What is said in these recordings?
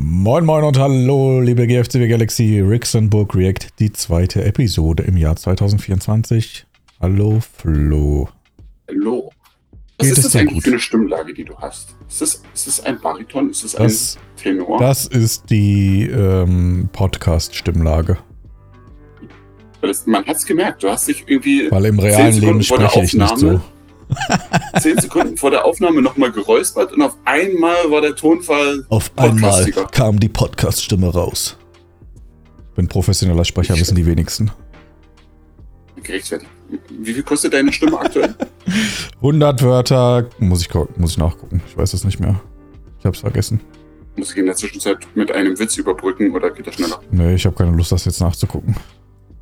Moin Moin und hallo, liebe GFCW Galaxy Rixenburg React, die zweite Episode im Jahr 2024. Hallo Flo. Hallo. Was Geht ist das eigentlich gut? für eine Stimmlage, die du hast? Ist das, ist das ein Bariton? Ist das ein Das, Tenor? das ist die ähm, Podcast-Stimmlage. Man hat es gemerkt, du hast dich irgendwie Weil im realen Leben spreche ich nicht so. Zehn Sekunden vor der Aufnahme nochmal geräuspert und auf einmal war der Tonfall Auf einmal kam die Podcast-Stimme raus. Bin professioneller Sprecher, wissen die wenigsten. gerechtfertigt. Wie viel kostet deine Stimme aktuell? 100 Wörter, muss ich, muss ich nachgucken. Ich weiß es nicht mehr. Ich hab's vergessen. Muss ich in der Zwischenzeit mit einem Witz überbrücken oder geht das schneller? Nee, ich habe keine Lust, das jetzt nachzugucken.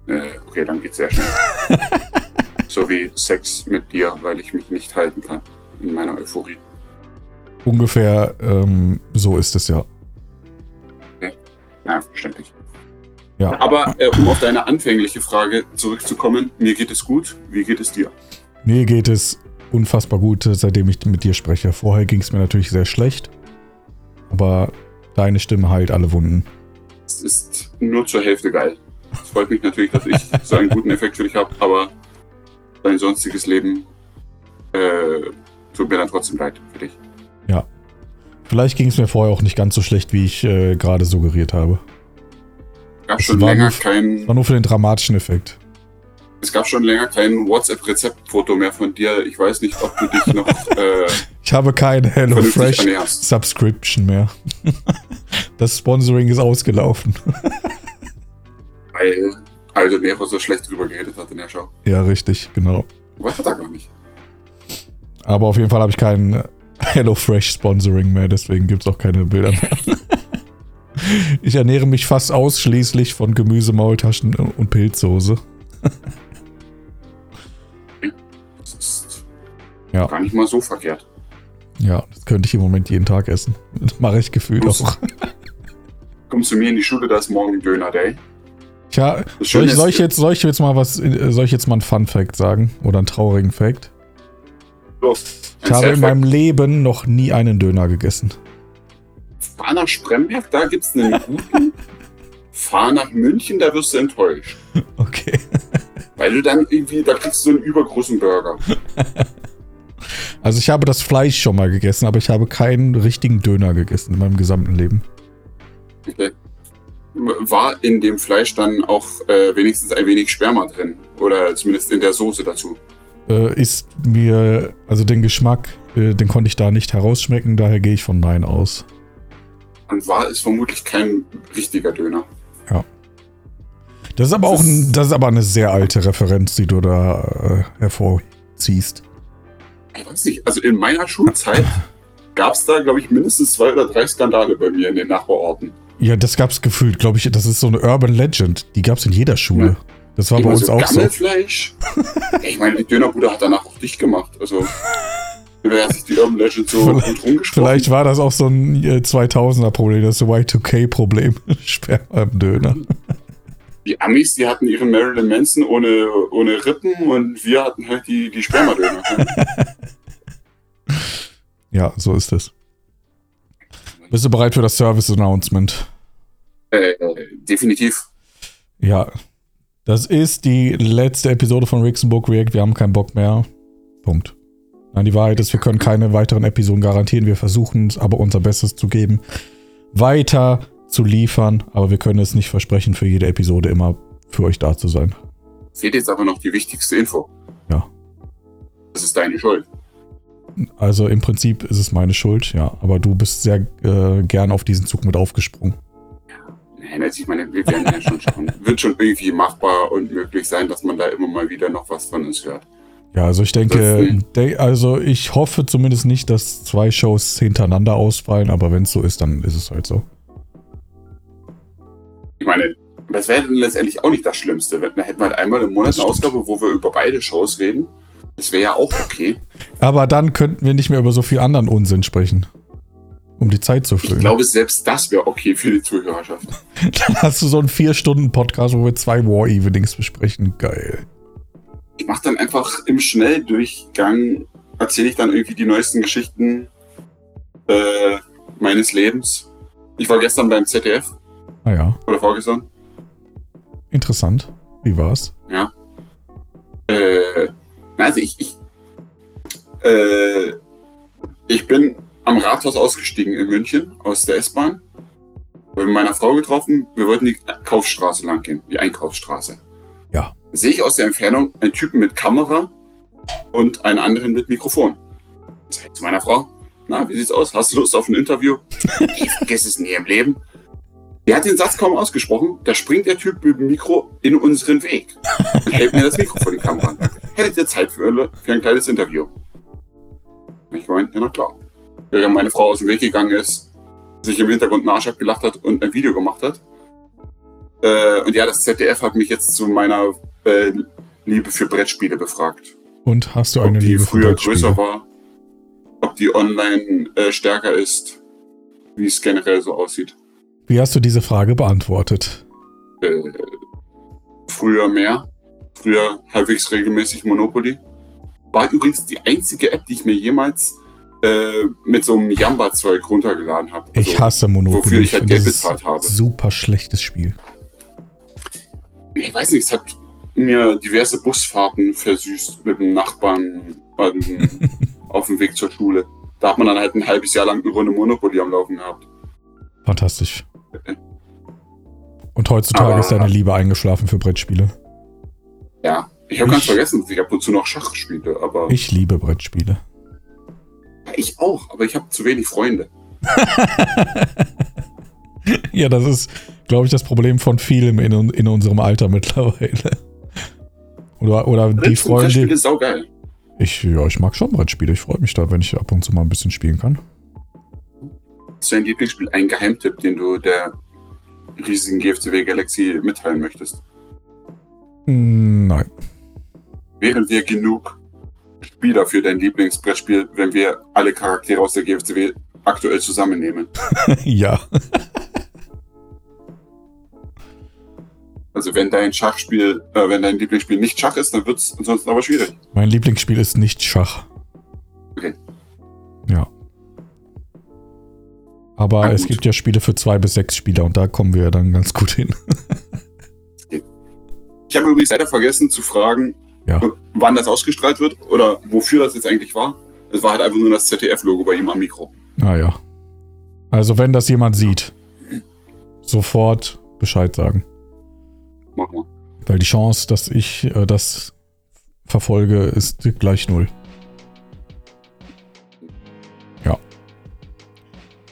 Äh, okay, dann geht's sehr schnell. so wie Sex mit dir, weil ich mich nicht halten kann in meiner Euphorie. Ungefähr ähm, so ist es ja. Ja, verständlich. Ja. Aber äh, um auf deine anfängliche Frage zurückzukommen, mir geht es gut. Wie geht es dir? Mir geht es unfassbar gut, seitdem ich mit dir spreche. Vorher ging es mir natürlich sehr schlecht. Aber deine Stimme heilt alle Wunden. Es ist nur zur Hälfte geil. Es freut mich natürlich, dass ich so einen guten Effekt für dich habe, aber dein sonstiges Leben äh, tut mir dann trotzdem leid für dich. Vielleicht ging es mir vorher auch nicht ganz so schlecht, wie ich äh, gerade suggeriert habe. Es gab Es schon länger nur- kein, War nur für den dramatischen Effekt. es gab schon länger kein WhatsApp-Rezeptfoto mehr von dir. Ich weiß nicht, ob du dich noch äh, Ich habe keine vernünftig HelloFresh ernährst. Subscription mehr. das Sponsoring ist ausgelaufen. Weil Aldo Nero so schlecht drüber geredet hat in der Show. Ja, richtig, genau. Was hat er gar nicht? Aber auf jeden Fall habe ich kein HelloFresh Sponsoring mehr, deswegen gibt es auch keine Bilder mehr. ich ernähre mich fast ausschließlich von Gemüse, Maultaschen und Pilzsoße. Das ist Ja. gar nicht mal so verkehrt. Ja, das könnte ich im Moment jeden Tag essen. Das mache ich gefühlt auch. Komm zu mir in die Schule, da ist morgen Döner Day. Tja, soll ich, soll, ich jetzt, soll ich jetzt mal was, äh, soll ich jetzt mal einen Fun Fact sagen? Oder einen traurigen Fact? los, Ich habe in meinem Leben noch nie einen Döner gegessen. Fahr nach Spremberg, da gibt's einen guten. Fahr nach München, da wirst du enttäuscht. Okay. Weil du dann irgendwie, da kriegst du einen übergroßen Burger. Also ich habe das Fleisch schon mal gegessen, aber ich habe keinen richtigen Döner gegessen in meinem gesamten Leben. Okay. War in dem Fleisch dann auch äh, wenigstens ein wenig Sperma drin? Oder zumindest in der Soße dazu? Äh, ist mir, also den Geschmack, äh, den konnte ich da nicht herausschmecken, daher gehe ich von Nein aus. Dann war es vermutlich kein richtiger Döner. Das ist aber Das auch ein, das ist aber eine sehr alte Referenz, die du da äh, hervorziehst. Ich weiß nicht, also in meiner Schulzeit gab's da, glaube ich, mindestens zwei oder drei Skandale bei mir in den Nachbarorten. Ja, das gab's gefühlt, glaube ich, das ist so eine Urban Legend. Die gab's in jeder Schule. Ja. Das war bei Immer uns so auch so. Ich meine, die Dönerbude hat danach auch dicht gemacht. Also, wer hat sich die Urban Legend so Vielleicht-? Vielleicht war das auch so ein äh, 2000er-Problem, das Y2K-Problem. Sperma im Döner. Die Amis, die hatten ihren Marilyn Manson ohne, ohne Rippen und wir hatten halt die, die Spermadöner. Ja, so ist es. Bist du bereit für das Service-Announcement? äh, definitiv. Ja. Das ist die letzte Episode von Rixenburg React. Wir haben keinen Bock mehr. Punkt. Nein, die Wahrheit ist, wir können keine weiteren Episoden garantieren. Wir versuchen es aber unser Bestes zu geben, weiter zu liefern. Aber wir können es nicht versprechen, für jede Episode immer für euch da zu sein. Fehlt jetzt aber noch die wichtigste Info. Ja. Das ist deine Schuld. Also im Prinzip ist es meine Schuld, ja. Aber du bist sehr äh, gern auf diesen Zug mit aufgesprungen. Nein, also ich meine, wir werden ja schon schauen. Wird schon irgendwie machbar und möglich sein, dass man da immer mal wieder noch was von uns hört. Ja, also ich denke, de also ich hoffe zumindest nicht, dass zwei Shows hintereinander ausfallen, aber wenn es so ist, dann ist es halt so. Ich meine, das wäre dann letztendlich auch nicht das Schlimmste. Dann hätten wir halt einmal im Monat eine. Ausgabe, wo wir über beide Shows reden. Das wäre ja auch okay. Aber dann könnten wir nicht mehr über so viel anderen Unsinn sprechen. Um die Zeit zu Ich füllen. glaube, selbst das wäre okay für die Zuhörerschaft. Dann hast du so einen vier Stunden Podcast, wo wir zwei War Evenings besprechen. Geil. Ich mache dann einfach im Schnelldurchgang, erzähle ich dann irgendwie die neuesten Geschichten äh, meines Lebens Ich war gestern beim ZDF Ah ja, oder vorgestern. interessant. Wie war's? Ja. Äh, also ich, ich, äh, ich bin am Rathaus ausgestiegen in München aus der S-Bahn. Mit meiner Frau getroffen. Wir wollten die Kaufstraße lang gehen, die Einkaufsstraße. Ja. Sehe ich aus der Entfernung einen Typen mit Kamera und einen anderen mit Mikrofon. Sag ich zu meiner Frau, na, wie sieht's aus? Hast du Lust auf ein Interview? ich vergesse es nie im Leben. Der hat den Satz kaum ausgesprochen, da springt der Typ mit dem Mikro in unseren Weg und hält mir das Mikro vor die Kamera. Hättet ihr Zeit für, für ein kleines Interview? Ich meine, ja, na klar. Während meine Frau aus dem Weg gegangen ist, sich im Hintergrund einen Arsch abgelacht hat und ein Video gemacht hat. Äh, und ja, das ZDF hat mich jetzt zu meiner äh, Liebe für Brettspiele befragt. Und hast du eine ob die Liebe früher größer war, ob die online äh, stärker ist, wie es generell so aussieht. Wie hast du diese Frage beantwortet? Äh, früher mehr, früher halbwegs regelmäßig Monopoly. War übrigens die einzige App, die ich mir jemals äh, mit so einem Jamba-Zeug runtergeladen habe. Ich hasse Monopoly. wofür ich halt Geld bezahlt habe. Super schlechtes Spiel. Ich weiß nicht, es hat mir diverse Busfahrten versüßt mit dem Nachbarn auf dem Weg zur Schule. Da hat man dann halt ein halbes Jahr lang eine Runde Monopoly am Laufen gehabt. Fantastisch. Und heutzutage Aber- ist deine Liebe eingeschlafen für Brettspiele. Ja, ich habe ganz vergessen, dass ich ab und zu noch Schach spiele, aber ich, liebe Brettspiele. ich auch, aber ich habe zu wenig Freunde. Ja, das ist, glaube ich, das Problem von vielem in, in unserem Alter mittlerweile. Oder, oder die Brettspiele Freunde. ist saugeil. Ich, ja, ich mag schon Brettspiele. Ich freue mich da, wenn ich ab und zu mal ein bisschen spielen kann. Ist dein Lieblingsspiel ein Geheimtipp, den du der riesigen GFCW Galaxy mitteilen möchtest? Nein. Wären wir genug Spieler für dein Lieblingsbrettspiel, wenn wir alle Charaktere aus der GFCW aktuell zusammennehmen? ja. Also wenn dein Schachspiel, äh, wenn dein Lieblingsspiel nicht Schach ist, dann wird es ansonsten aber schwierig. Mein Lieblingsspiel ist nicht Schach. Aber Na es gibt ja Spiele für zwei bis sechs Spieler und da kommen wir ja dann ganz gut hin. Ich habe übrigens leider vergessen zu fragen, Ja. wann das ausgestrahlt wird oder wofür das jetzt eigentlich war. Es war halt einfach nur das ZDF-Logo bei ihm am Mikro. Naja. Also wenn das jemand sieht, sofort Bescheid sagen. Mach mal. Weil die Chance, dass ich äh, das verfolge, ist gleich null.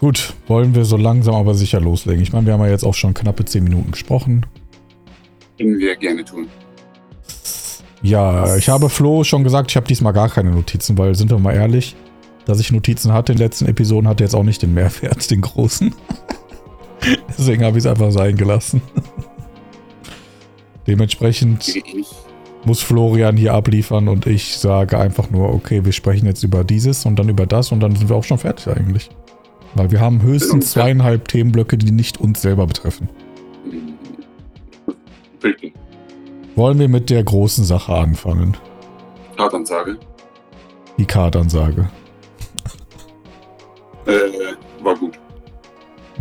Gut, wollen wir so langsam aber sicher loslegen. Ich meine, wir haben ja jetzt auch schon knappe 10 Minuten gesprochen. Können wir gerne tun. Ja, ich habe Flo schon gesagt, ich habe diesmal gar keine Notizen, weil, sind wir mal ehrlich, dass ich Notizen hatte in den letzten Episoden, hatte jetzt auch nicht den Mehrwert, den großen. Deswegen habe ich es einfach sein gelassen. Dementsprechend muss Florian hier abliefern und ich sage einfach nur, okay, wir sprechen jetzt über dieses und dann über das und dann sind wir auch schon fertig eigentlich. Weil wir haben höchstens zweieinhalb Themenblöcke, die nicht uns selber betreffen. Richtig. Wollen wir mit der großen Sache anfangen? Kartansage. Die Kartansage. Äh, war gut.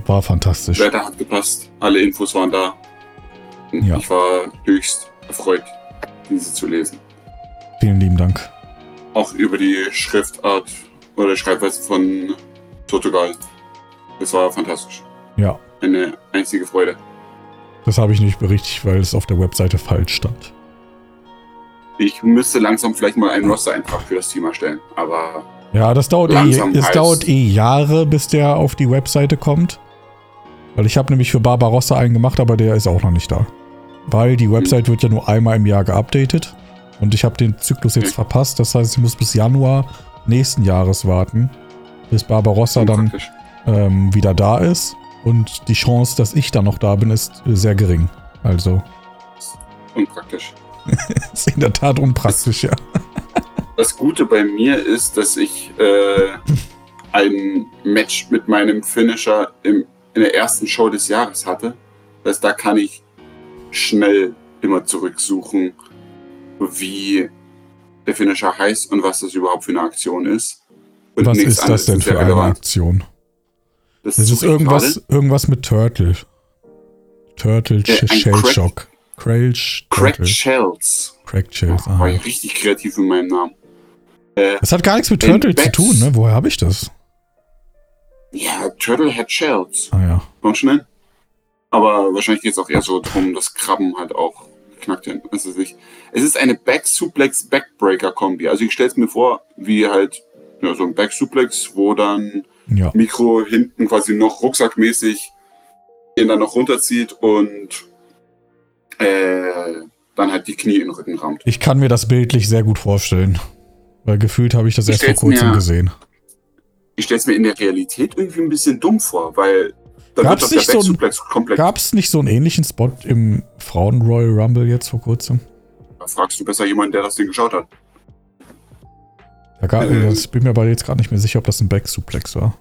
War fantastisch. Wetter hat gepasst. Alle Infos waren da. Ja. Ich war höchst erfreut, diese zu lesen. Vielen lieben Dank. Auch über die Schriftart oder Schreibweise von Portugal. Das war fantastisch. Ja, Eine einzige Freude. das habe ich nicht berichtigt, weil es auf der Webseite falsch stand. Ich müsste langsam vielleicht mal einen Roster-Eintrag für das Team erstellen. Aber Ja, das dauert eh, es dauert eh Jahre, bis der auf die Webseite kommt. Weil ich habe nämlich für Barbarossa einen gemacht, aber der ist auch noch nicht da. Weil die Website wird ja nur einmal im Jahr geupdatet. Und ich habe den Zyklus jetzt Okay. verpasst. Das heißt, ich muss bis Januar nächsten Jahres warten, bis Barbarossa dann ähm, wieder da ist. Und die Chance, dass ich dann noch da bin, ist sehr gering. Also unpraktisch. ist in der Tat unpraktisch, ja. Das Gute bei mir ist, dass ich äh, ein Match mit meinem Finisher im, in der ersten Show des Jahres hatte. Das heißt, da kann ich schnell immer zurücksuchen, wie der Finisher heißt und was das überhaupt für eine Aktion ist. Und Was ist das denn für eine. Aktion? Das ist suche ich irgendwas, gerade. irgendwas mit Turtle. Turtle Äh, Shell Crack- Shock. Crailsh Cracked Turtle. Shells. Cracked Shells. War Ah. ich richtig kreativ in meinem Namen. Äh, Das hat gar nichts mit Turtle zu tun, ne? Woher habe ich das? ja, Turtle Head Shells. Ah ja. Kommt schnell. Aber wahrscheinlich geht es auch eher so darum, dass Krabben halt auch. Das ist nicht. Es ist eine Back Suplex Backbreaker Kombi. Also ich stelle es mir vor, wie halt ja, so ein Back Suplex, wo dann Ja. Mikro hinten quasi noch rucksackmäßig ihn dann noch runterzieht und äh, dann halt die Knie in den Rücken rammt. Ich kann mir das bildlich sehr gut vorstellen. Weil gefühlt habe ich das Ich erst vor kurzem mir- gesehen. Ich stelle es mir in der Realität irgendwie ein bisschen dumm vor, weil dann Gab's wird doch der nicht so ein- Suplex komplett. Gab es nicht so einen ähnlichen Spot im Frauen Royal Rumble jetzt vor kurzem? Da fragst du besser jemanden, der das Ding geschaut hat. Da Ähm. ich bin mir aber jetzt gerade nicht mehr sicher, ob das ein Back-Suplex war.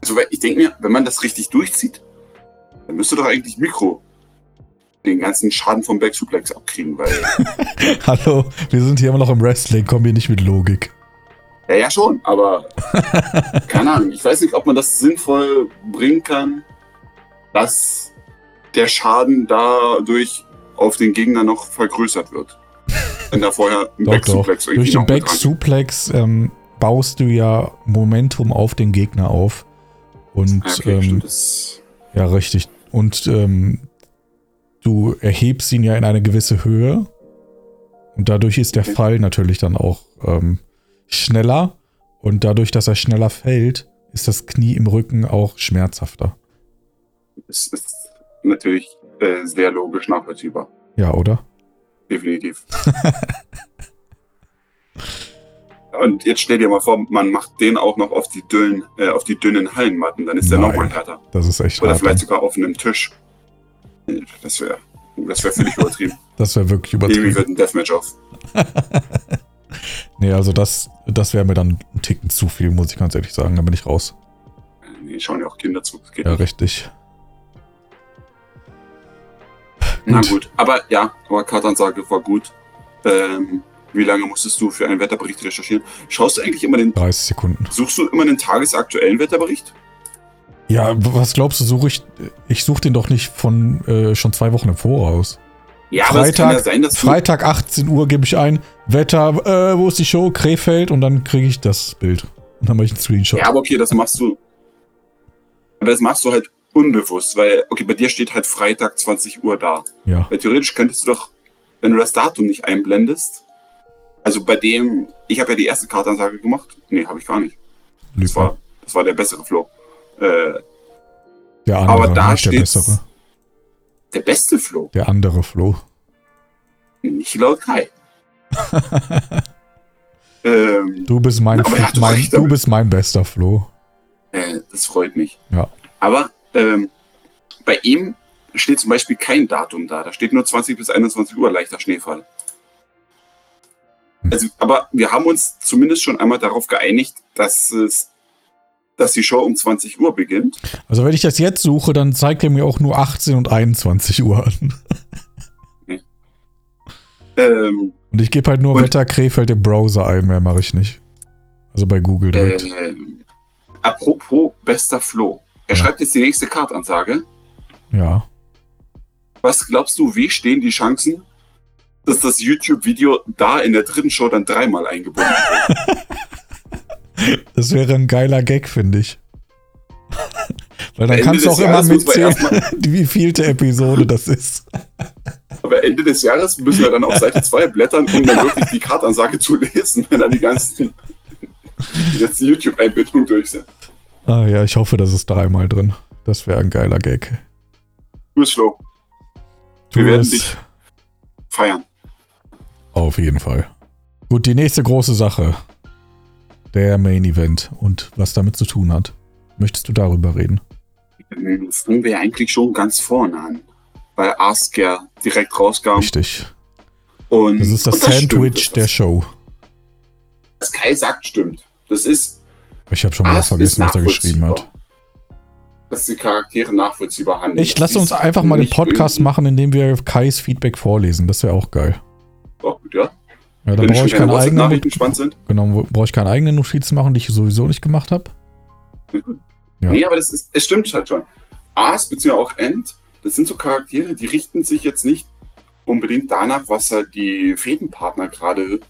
Also, ich denke mir, wenn man das richtig durchzieht, dann müsste doch eigentlich Mikro den ganzen Schaden vom Back Suplex abkriegen, weil. Hallo, wir sind hier immer noch im Wrestling, kommen hier nicht mit Logik. ja, ja, schon, aber. keine Ahnung. Ich weiß nicht, ob man das sinnvoll bringen kann, dass der Schaden dadurch auf den Gegner noch vergrößert wird. Wenn da vorher ein Doch, Back doch. Durch den Back-Suplex ähm, baust du ja Momentum auf den Gegner auf. Und Ja, okay, ähm, ja, richtig. Und ähm, du erhebst ihn ja in eine gewisse Höhe. Und dadurch ist der Okay. Fall natürlich dann auch ähm, schneller. Und dadurch, dass er schneller fällt, ist das Knie im Rücken auch schmerzhafter. das ist natürlich äh, sehr logisch nachvollziehbar. Ja, oder? Definitiv. Und jetzt stell dir mal vor, man macht den auch noch auf die dünnen, äh, auf die dünnen Hallenmatten, dann ist der nochmal härter. Das ist echt Oder hart. vielleicht sogar auf einem Tisch. Das wäre das wär völlig übertrieben. Das wäre wirklich Irgendwie übertrieben. wird ein Deathmatch auf. Nee, also das, das wäre mir dann ein Ticken zu viel, muss ich ganz ehrlich sagen. Da bin ich raus. Nee, schauen ja auch Kinder zu. Ja, nicht. richtig. Na gut. aber ja, aber Kartansage war gut. Ähm, wie lange musstest du für einen Wetterbericht recherchieren? Schaust du eigentlich immer den, 30 Sekunden. suchst du immer den tagesaktuellen Wetterbericht? Ja, was glaubst du, suche ich? Ich suche den doch nicht von äh, schon zwei Wochen im Voraus. Ja, kann ja Freitag, sein, Freitag 18 Uhr gebe ich ein, Wetter, äh, wo ist die Show? Krefeld und dann kriege ich das Bild. Und dann mache ich einen Screenshot. Ja, aber okay, das machst du. Aber das machst du halt unbewusst, weil, okay, bei dir steht halt Freitag 20 Uhr da. Ja, Weil theoretisch könntest du doch, wenn du das Datum nicht einblendest, also bei dem, ich habe ja die erste Kartansage gemacht. Nee, habe ich gar nicht. Das war, das war der bessere Flow. Äh, Der andere, aber da nicht der bessere. der beste Flow, Der andere Flo. nicht laut Kai. ähm, Du bist mein, mein du bist mein bester Flo. äh, das freut mich. Ja. Aber ähm, bei ihm steht zum Beispiel kein Datum da. Da steht nur 20 bis 21 Uhr leichter Schneefall. Also, aber wir haben uns zumindest schon einmal darauf geeinigt, dass es, dass die Show um 20 Uhr beginnt. Also wenn ich das jetzt suche, dann zeigt er mir auch nur 18 und 21 Uhr an. Ähm, Und ich gebe halt nur Wetter Krefeld im Browser ein, mehr mache ich nicht. Also bei Google direkt. ähm, apropos bester Flo. Er Ja. schreibt jetzt die nächste Kartansage. Ja. Was glaubst du, wie stehen die Chancen, dass das YouTube-Video da in der dritten Show dann dreimal eingebunden wird? Das wäre ein geiler Gag, finde ich. Weil dann Ende kannst du auch immer Jahres mitzählen, wie vielte Episode das ist. Aber Ende des Jahres müssen wir dann auf Seite 2 blättern, um dann wirklich die Kartansage zu lesen, wenn dann die ganzen die letzten YouTube-Einbindungen durch sind. Ah ja, ich hoffe, das ist dreimal drin. Das wäre ein geiler Gag. Du bist. Tu Wir werden es. dich feiern. Auf jeden Fall. Gut, die nächste große Sache. Der Main Event und was damit zu tun hat. Möchtest du darüber reden? Fangen wir ja eigentlich schon ganz vorne an. Weil Asker direkt rauskam. Richtig. Und, Das ist das stimmt, Sandwich das- der Show. Was Kai sagt, stimmt. Das ist. Ich habe schon wieder Ask vergessen, was er geschrieben hat. Dass die Charaktere nachvollziehbar handeln. Ich lasse uns einfach mal den Podcast machen, indem wir Kais Feedback vorlesen. Das wäre auch geil. Auch gut, ja. Ja, da Wenn brauche ich keine eigenen genau, brauche ich keine eigenen Notizen machen, die ich sowieso nicht gemacht habe. Ja. Nee, aber das ist, es stimmt halt schon. Aas bzw. auch End, das sind so Charaktere, die richten sich jetzt nicht unbedingt danach, was halt die Fädenpartner gerade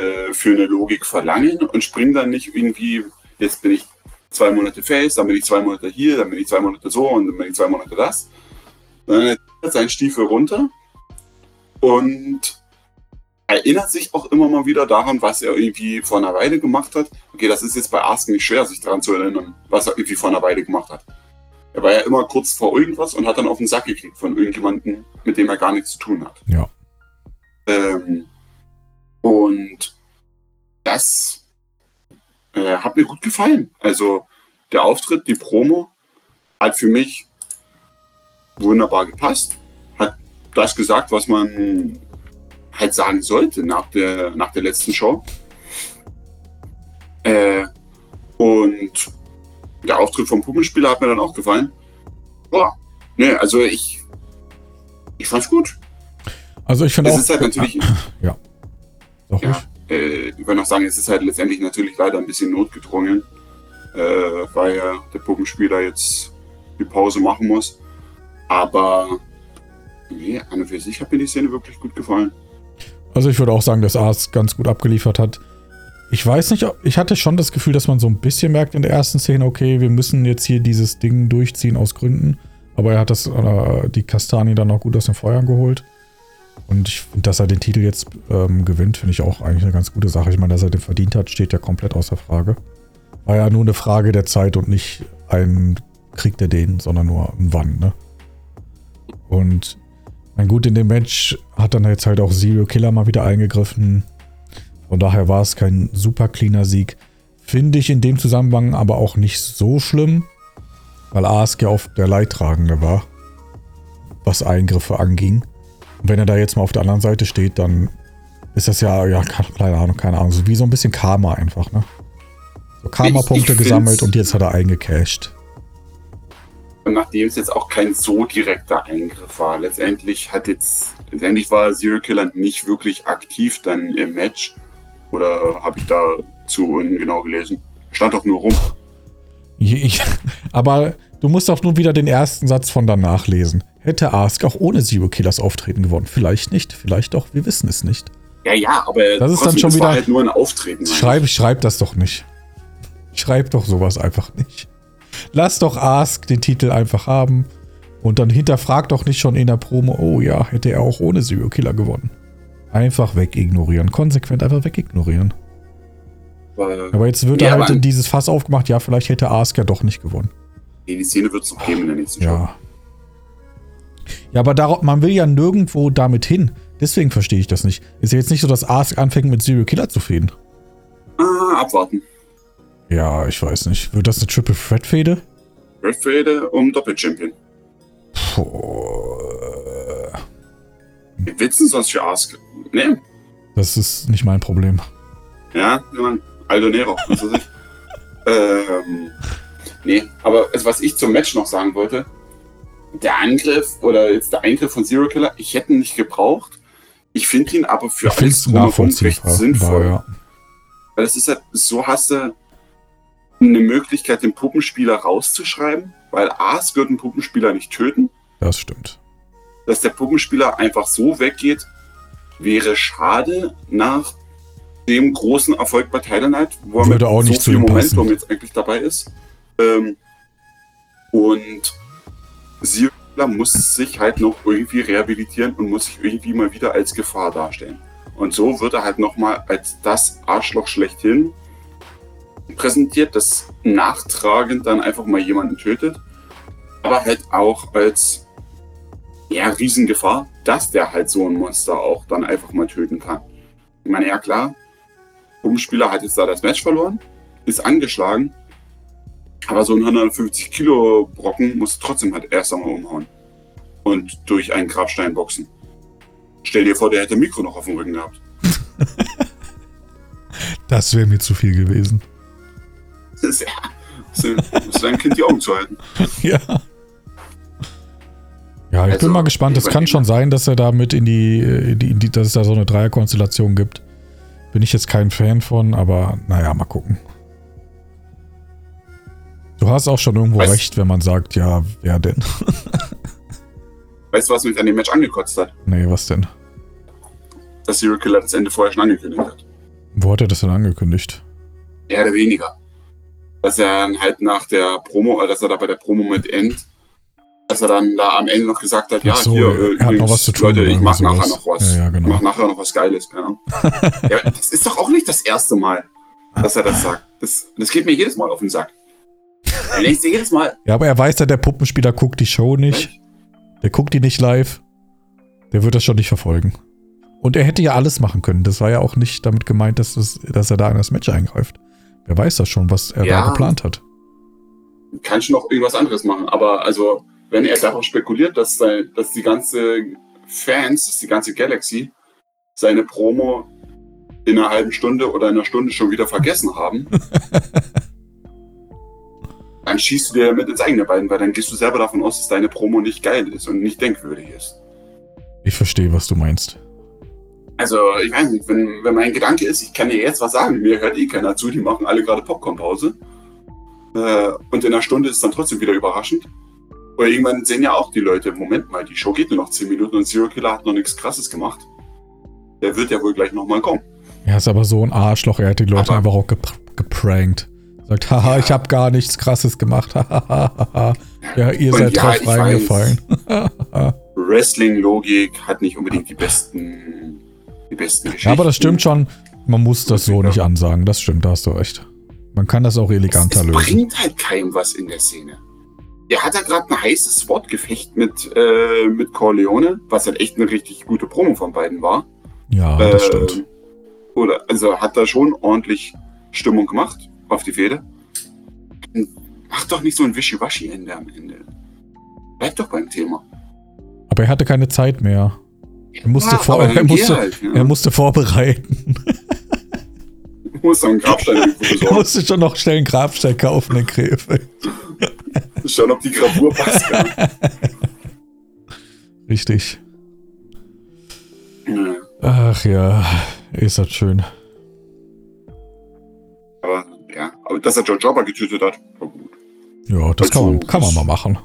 äh, für eine Logik verlangen und springen dann nicht irgendwie, jetzt bin ich zwei Monate Face, dann bin ich zwei Monate hier, dann bin ich zwei Monate so und dann bin ich zwei Monate das. Dann er seinen Stiefel runter und erinnert sich auch immer mal wieder daran, was er irgendwie vor einer Weile gemacht hat. Okay, das ist jetzt bei Ask nicht schwer, sich daran zu erinnern, was er irgendwie vor einer Weile gemacht hat. Er war ja immer kurz vor irgendwas und hat dann auf den Sack gekriegt von irgendjemandem, mit dem er gar nichts zu tun hat. Ja. Ähm, und das äh, hat mir gut gefallen. Also der Auftritt, die Promo hat für mich wunderbar gepasst. Hat das gesagt, was man halt sagen sollte nach der, nach der letzten Show. Äh, und der Auftritt vom Puppenspieler hat mir dann auch gefallen. Boah, ne, also ich, ich fand's gut. Also ich finde auch. Halt natürlich. Ja. Doch ja äh, ich würde noch sagen, es ist halt letztendlich natürlich leider ein bisschen notgedrungen, äh, weil der Puppenspieler jetzt die Pause machen muss. Aber nee, an und für sich hat mir die Szene wirklich gut gefallen. Also ich würde auch sagen, dass Ars ganz gut abgeliefert hat. Ich weiß nicht, ich hatte schon das Gefühl, dass man so ein bisschen merkt in der ersten Szene, okay, wir müssen jetzt hier dieses Ding durchziehen aus Gründen. Aber er hat das, äh, die Kastanie dann auch gut aus den Feuern geholt. Und ich finde, dass er den Titel jetzt ähm, gewinnt, finde ich auch eigentlich eine ganz gute Sache. Ich meine, dass er den verdient hat, steht ja komplett außer Frage. War ja nur eine Frage der Zeit und nicht ein Krieg der den, sondern nur ein Wann, ne? Und mein gut, in dem Match hat dann jetzt halt auch Zero Killer mal wieder eingegriffen. Von daher war es kein super cleaner Sieg. Finde ich in dem Zusammenhang aber auch nicht so schlimm, weil Asuka auf der Leidtragende war, was Eingriffe anging. Und wenn er da jetzt mal auf der anderen Seite steht, dann ist das ja, ja, keine Ahnung, keine Ahnung, so wie so ein bisschen Karma einfach, ne? So Karma-Punkte gesammelt und jetzt hat er eingecashed. Und nachdem es jetzt auch kein so direkter Eingriff war, letztendlich hat jetzt, letztendlich war Zero Killer nicht wirklich aktiv dann im Match. Oder habe ich da zu ungenau gelesen? Stand doch nur rum. Ich, aber du musst auch nur wieder den ersten Satz von danach lesen. Hätte Ask auch ohne Zero Killers Auftreten gewonnen? Vielleicht nicht, vielleicht doch, wir wissen es nicht. Ja, ja, aber das ist dann schon wieder halt nur ein Auftreten. Schreib, schreib das doch nicht. Schreib doch sowas einfach nicht. Lass doch Ask den Titel einfach haben und dann hinterfrag doch nicht schon in der Promo, oh ja, hätte er auch ohne Zero Killer gewonnen. Einfach wegignorieren, konsequent einfach wegignorieren. Aber, aber jetzt wird ja, er halt in dieses Fass aufgemacht, ja, vielleicht hätte Ask ja doch nicht gewonnen. Nee, die Szene wird es noch geben in der nächsten. Show. Ja, aber darauf, man will ja nirgendwo damit hin. Deswegen verstehe ich das nicht. Ist ja jetzt nicht so, dass Ask anfängt mit Serial Killer zu fäden. Ah, abwarten. Ja, ich weiß nicht. Wird das eine Triple Threat Fehde? Threat Fehde um Doppelchampion. Puh. Wie willst du sonst für Ask? Nee. Das ist nicht mein Problem. Ja, Aldo Nero. ähm, nee, aber was ich zum Match noch sagen wollte, der Angriff oder jetzt der Eingriff von Zero Killer, ich hätte ihn nicht gebraucht. Ich finde ihn aber für ich alles drumherum recht sinnvoll. Ja. Weil es ist halt, so hast du eine Möglichkeit, den Puppenspieler rauszuschreiben, weil A, es wird einen Puppenspieler nicht töten. Das stimmt. Dass der Puppenspieler einfach so weggeht, wäre schade nach dem großen Erfolg bei Thailand Night, wo er Würde mit auch nicht so viel Momentum jetzt eigentlich dabei ist. Ähm, und Sirla muss sich halt noch irgendwie rehabilitieren und muss sich irgendwie mal wieder als Gefahr darstellen. Und so wird er halt nochmal als das Arschloch schlechthin präsentiert, das nachtragend dann einfach mal jemanden tötet. Aber halt auch als ja, Riesengefahr, dass der halt so ein Monster auch dann einfach mal töten kann. Ich meine, ja klar, Umspieler hat jetzt da das Match verloren, ist angeschlagen, aber so ein 150 Kilo Brocken muss trotzdem halt erst einmal umhauen. Und durch einen Grabstein boxen. Stell dir vor, der hätte Mikro noch auf dem Rücken gehabt. das wäre mir zu viel gewesen. Das ist ja. Das deinem Kind die Augen zu halten. Ja. Ja, ich also, bin mal gespannt. Es kann schon sein, dass er da mit in die, in die, in die, dass es da so eine Dreierkonstellation gibt. Bin ich jetzt kein Fan von, aber naja, mal gucken. Du hast auch schon irgendwo Weißt- recht, wenn man sagt, ja, wer denn? Weißt du, was mich an dem Match angekotzt hat? nee, was denn? Dass Serial Killer das Ende vorher schon angekündigt hat. Wo hat er das denn angekündigt? Mehr oder weniger. Dass er dann halt nach der Promo, äh, dass er da bei der Promo mit End, dass er dann da am Ende noch gesagt hat, ja, Ach so, hier, er äh, hat noch was zu tun Leute, ich mach nachher noch was. Ja, ja, genau. Ich mach nachher noch was Geiles, Ahnung. ja, das ist doch auch nicht das erste Mal, dass er das sagt. Das, das geht mir jedes Mal auf den Sack. Du jedes Mal, Ja, aber er weiß ja, der Puppenspieler guckt die Show nicht. Der guckt die nicht live. Der wird das schon nicht verfolgen. Und er hätte ja alles machen können. Das war ja auch nicht damit gemeint, dass, das, dass er da in das Match eingreift. Wer weiß das schon, was er Ja. da geplant hat. kann schon noch irgendwas anderes machen. Aber also, wenn er darauf spekuliert, dass, sein- dass die ganze Fans, dass die ganze Galaxy seine Promo in einer halben Stunde oder in einer Stunde schon wieder vergessen haben, dann schießt du dir mit ins eigene Bein, weil dann gehst du selber davon aus, dass deine Promo nicht geil ist und nicht denkwürdig ist. Ich verstehe, was du meinst. Also, ich weiß nicht, wenn, wenn mein Gedanke ist, ich kann dir jetzt was sagen, mir hört eh keiner zu, die machen alle gerade Popcornpause. Äh, und in einer Stunde ist dann trotzdem wieder überraschend. Oder irgendwann sehen ja auch die Leute, Moment mal, die Show geht nur noch 10 Minuten und Zero Killer hat noch nichts krasses gemacht. Der wird ja wohl gleich nochmal kommen. Er ist aber so ein Arschloch. Er hat die Leute Aber- einfach auch gepr geprankt. Sagt, haha, ich habe gar nichts krasses gemacht. Ja, ihr Und seid ja, drauf reingefallen. Wrestling-Logik hat nicht unbedingt die besten, die besten Geschichten. Ja, aber das stimmt schon. Man muss das so Ja. nicht ansagen. Das stimmt, da hast du recht. Man kann das auch Es, eleganter es lösen. bringt halt keinem was in der Szene. Er hat ja gerade ein heißes Wortgefecht mit, äh, mit Corleone, was halt echt eine richtig gute Promo von beiden war. Ja, das Äh, stimmt. Oder, also hat da schon ordentlich Stimmung gemacht auf die Fehde. Mach doch nicht so ein Wischiwaschi-Ende am Ende. Bleib doch beim Thema. Aber er hatte keine Zeit mehr. Er musste, vor, aber er musste, halt, ja. er musste vorbereiten. muss doch einen Grabstein Er musste schon noch schnell einen Grabstein kaufen in Krefeld. Schauen, ob die Gravur passt. Ja. Richtig. Ja, Ach ja, ist das schön. Aber dass er John Jobber getötet hat, war gut. Ja, das kann man, kann man mal machen.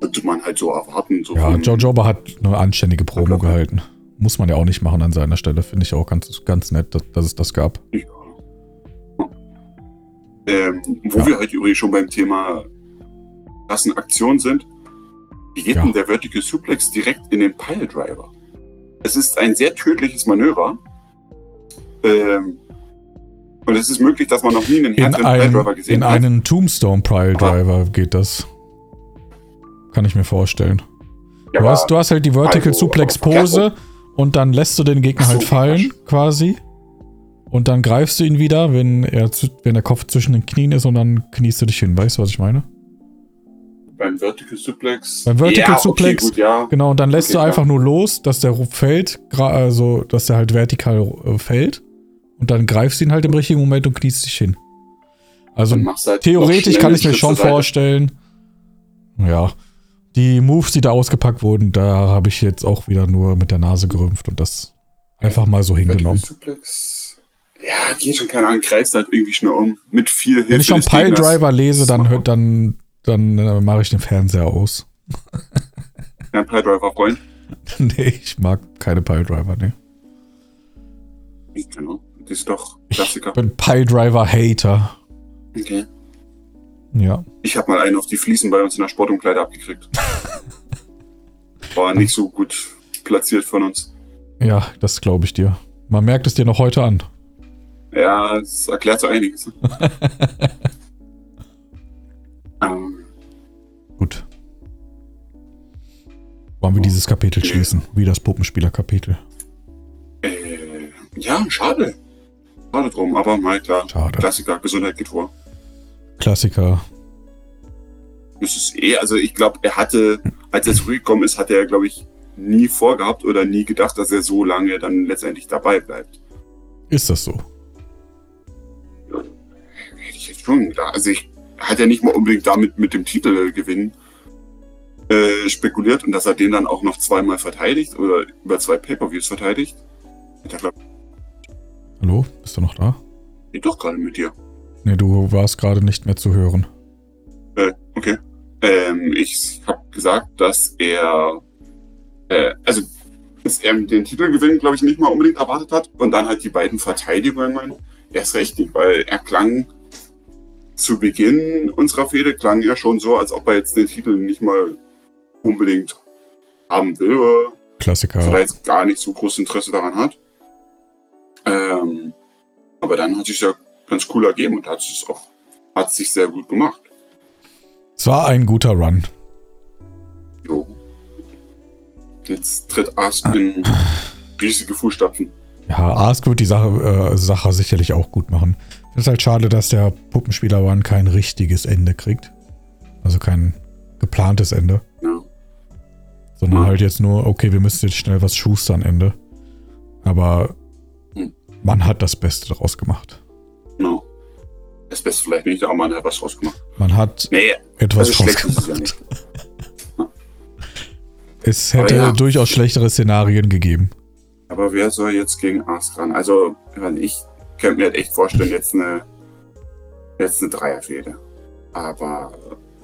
Könnte man halt so erwarten. So Ja, Joe Jobber hat eine anständige Promo gehalten. Muss man ja auch nicht machen an seiner Stelle. Finde ich auch ganz, ganz nett, dass, dass es das gab. Ja. Ähm, wo Ja. wir heute übrigens schon beim Thema krassen Aktionen sind, wie geht Ja. denn der Vertical Suplex direkt in den Piledriver? Es ist ein sehr tödliches Manöver. Ähm, und es ist möglich, dass man noch nie einen In, härteren einem, Piledriver gesehen in hat. einen Tombstone Pile Driver geht das. Kann ich mir vorstellen. Ja, Du hast, du hast halt die Vertical also, Suplex Pose und dann lässt du den Gegner Ach so, halt fallen, quasi. Und dann greifst du ihn wieder, wenn, er, wenn der Kopf zwischen den Knien ist und dann kniest du dich hin. Weißt du, was ich meine? beim Vertical Suplex. Beim Vertical ja, Suplex- Okay, gut, ja. Genau, und dann lässt Okay, du einfach nur los, dass der fällt, also dass der halt vertikal äh, fällt. Und dann greifst du ihn halt im richtigen Moment und kniest dich hin. Also Dann halt theoretisch kann ich mir schon Seite. vorstellen. Ja. Die Moves, die da ausgepackt wurden, da habe ich jetzt auch wieder nur mit der Nase gerümpft und das einfach mal so hingenommen. Ja, geht schon, keine Ahnung, kreist halt irgendwie schnell um. Mit viel Hilfe. Wenn ich schon des Gegners. Pile-Driver lese, dann, hört- dann, dann äh, mache ich den Fernseher aus. Ja, Piledriver Freund. nee, ich mag keine Pile-Driver, nee. Genau. Ist doch Ich Klassiker. bin Pile-Driver-Hater. Okay. Ja. Ich habe mal einen auf die Fliesen bei uns in der Sportumkleide abgekriegt. War nicht so gut platziert von uns. Ja, das glaube ich dir. Man merkt es dir noch heute an. Ja, es erklärt so einiges. ähm, Gut. Wollen wir dieses Kapitel schließen? Wie das Puppenspieler-Kapitel. äh, ja, schade. Schade drum, aber mal klar. Schade. Klassiker, Gesundheit geht vor. Klassiker. Das ist eh, also ich glaube, er hatte, als er zurückgekommen ist, hat er, glaube ich, nie vorgehabt oder nie gedacht, dass er so lange dann letztendlich dabei bleibt. Ist das so? Hätte ich jetzt schon gedacht. Also ich hat ja nicht mal unbedingt damit mit dem Titel gewinnen äh, spekuliert und dass er den dann auch noch zweimal verteidigt oder über zwei Pay-Per-Views verteidigt. Hat er, glaub Hallo? Bist du noch da? ich, doch gerade mit dir. Nee, du warst gerade nicht mehr zu hören. Äh, okay. Ähm, ich habe gesagt, dass er, äh, also, dass er den Titelgewinn, glaube ich, nicht mal unbedingt erwartet hat. Und dann halt die beiden Verteidigungen erst recht nicht, weil er klang zu Beginn unserer Fehde, klang er schon so, als ob er jetzt den Titel nicht mal unbedingt haben will. Klassiker. vielleicht gar nicht so großes Interesse daran hat. Ähm, aber dann hat sich ja ganz cool ergeben und hat es auch hat sich sehr gut gemacht. Es war ein guter Run. Jo. Jetzt tritt Ask in riesige Fußstapfen. Ja, Ask wird die Sache, äh, Sache sicherlich auch gut machen. Es ist halt schade, dass der Puppenspieler Run kein richtiges Ende kriegt. Also kein geplantes Ende. Ja. Sondern Ja. halt jetzt nur, okay, wir müssen jetzt schnell was schustern Ende. Aber. Man hat das Beste daraus gemacht. Genau. Das Beste vielleicht nicht, aber man hat was rausgemacht. Man hat Nee, etwas also draus schlecht ist es ja gemacht. nicht. Es hätte ja. durchaus schlechtere Szenarien gegeben. Aber wer soll jetzt gegen Ask ran? Also, ich könnte mir halt echt vorstellen, jetzt eine, jetzt eine Dreierfehde. Aber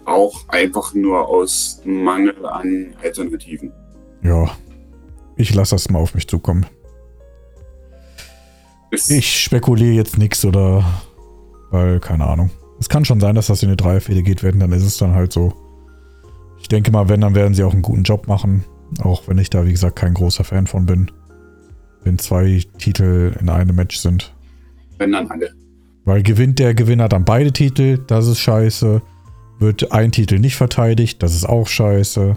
auch einfach nur aus Mangel an Alternativen. Ja. Ich lasse das mal auf mich zukommen. Ist, Ich spekuliere jetzt nichts oder. Weil, keine Ahnung. Es kann schon sein, dass das in eine Dreierfehde geht, wenn, dann ist es dann halt so. Ich denke mal, wenn, dann werden sie auch einen guten Job machen. Auch wenn ich da, wie gesagt, kein großer Fan von bin. Wenn zwei Titel in einem Match sind. wenn dann alle. Weil gewinnt der Gewinner dann beide Titel, das ist scheiße. Wird ein Titel nicht verteidigt, das ist auch scheiße.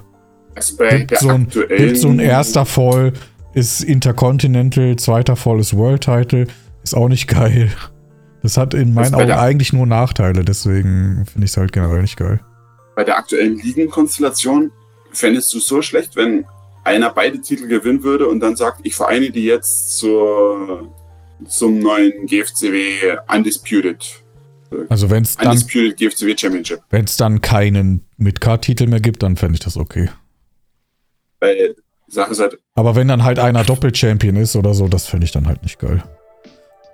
Also Gibt so, ein, gibt so ein erster Fall, ist Intercontinental, zweiter Fall ist World Title, ist auch nicht geil. Das hat in meinen Augen eigentlich nur Nachteile, deswegen finde ich es halt generell nicht geil. bei der aktuellen Ligenkonstellation fändest du es so schlecht, wenn einer beide Titel gewinnen würde und dann sagt, ich vereine die jetzt zur, zum neuen GFCW Undisputed. Also wenn es dann, Undisputed GFCW Championship. wenn's dann keinen Mid-Card-Titel mehr gibt, dann fände ich das okay. Weil die Sache ist halt, Aber wenn dann halt einer Doppel-Champion ist oder so, das fände ich dann halt nicht geil.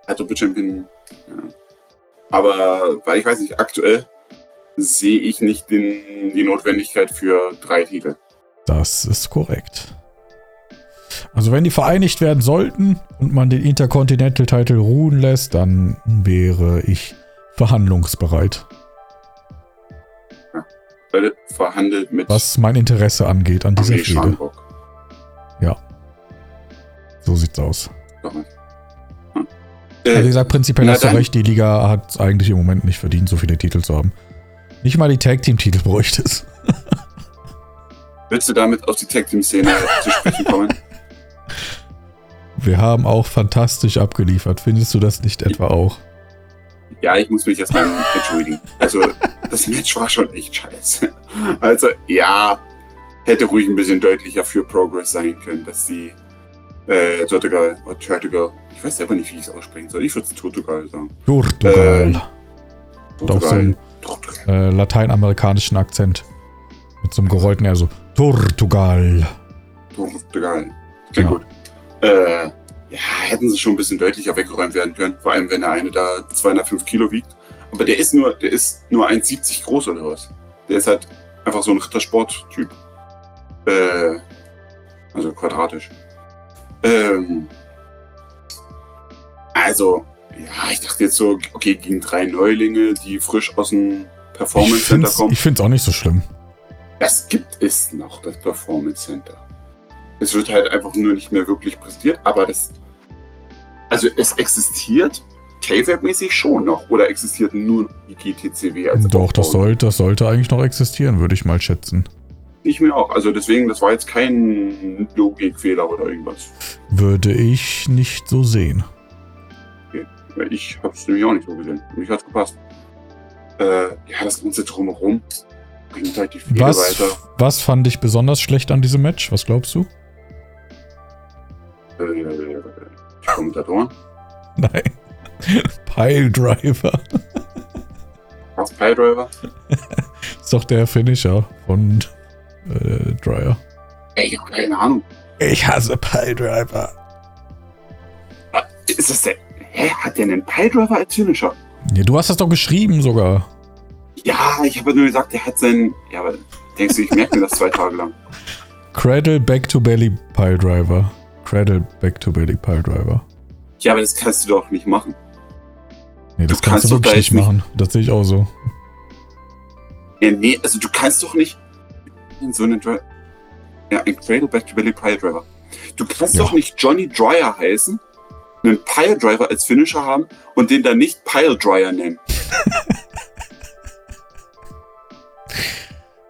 hat Doppel Champion. Ja. Aber weil ich weiß nicht, aktuell sehe ich nicht den, die Notwendigkeit für drei Titel. Das ist korrekt. Also wenn die vereinigt werden sollten und man den Intercontinental-Titel ruhen lässt, dann wäre ich verhandlungsbereit, Weil verhandelt mit was mein Interesse angeht an dieser Fehde. So sieht's aus. Hm. Also wie Äh, gesagt, prinzipiell hast du recht, die Liga hat es eigentlich im Moment nicht verdient, so viele Titel zu haben. Nicht mal die Tag-Team-Titel bräuchte es. willst du damit auf die Tag Team Szene zu sprechen kommen? Wir haben auch fantastisch abgeliefert. Findest du das nicht etwa auch? Ja, ich muss mich erstmal entschuldigen. Also, das Match war schon echt scheiße. Also, ja, hätte ruhig ein bisschen deutlicher für Progress sein können, dass die äh, Tortugal, oder Tortugal, ich weiß selber nicht, wie ich es aussprechen soll. Ich würde es Tortugal sagen. Portugal. Äh, Hat auch so einen Tortugal. äh, lateinamerikanischen Akzent. Mit so einem gerollten R so. Portugal. Portugal. Klingt Ja. gut. Äh, ja, hätten sie schon ein bisschen deutlicher weggeräumt werden können. Vor allem, wenn der eine da 205 Kilo wiegt. Aber der ist nur, der ist nur 1,70 groß oder was. Der ist halt einfach so ein Rittersport-Typ. Äh, also quadratisch. Ähm, also, ja, ich dachte jetzt so, okay, gegen drei Neulinge, die frisch aus dem Ich Performance Center finde es kommen. ich find's auch nicht so schlimm. Das gibt es noch, das Performance Center. Es wird halt einfach nur nicht mehr wirklich präsentiert, aber das. Also es existiert KFAB-mäßig schon noch oder existiert nur die GTCW als Doch, das, Aufbau? soll, das sollte eigentlich noch existieren, würde ich mal schätzen. Ich mir auch. Also deswegen, das war jetzt kein Logikfehler oder irgendwas. Würde ich nicht so sehen. Weil Ich habe es nämlich auch nicht so gesehen. Mich hat's gepasst. Äh, ja, das ganze drumherum bringt halt die Fehde Was, weiter. was fand ich besonders schlecht an diesem Match? Was glaubst du? Äh, die Kommentatoren. Nein. Pile Driver. Was Piledriver? Ist doch der Finisher von äh, Dryer. Ey, ich hab keine Ahnung. Ich hasse Pile Driver. Ah, Ist das der. Hä? Hat der einen Piledriver als Finisher? Ja, du hast das doch geschrieben sogar. Ja, ich habe nur gesagt, der hat seinen. Ja, aber denkst du, ich merke mir das zwei Tage lang? Cradle Back to Belly Pile Driver. Cradle Back to Belly Pile Driver. Ja, aber das kannst du doch nicht machen. Nee, das Du kannst, kannst du wirklich nicht- machen. Das sehe ich auch so. Ja, nee, also du kannst doch nicht in so einen Dri Ja, ein Cradle Back to Belly Pile Driver. Du kannst Ja. doch nicht Johnny Dryer heißen, einen Pile Driver als Finisher haben und den dann nicht Pile Dryer nennen.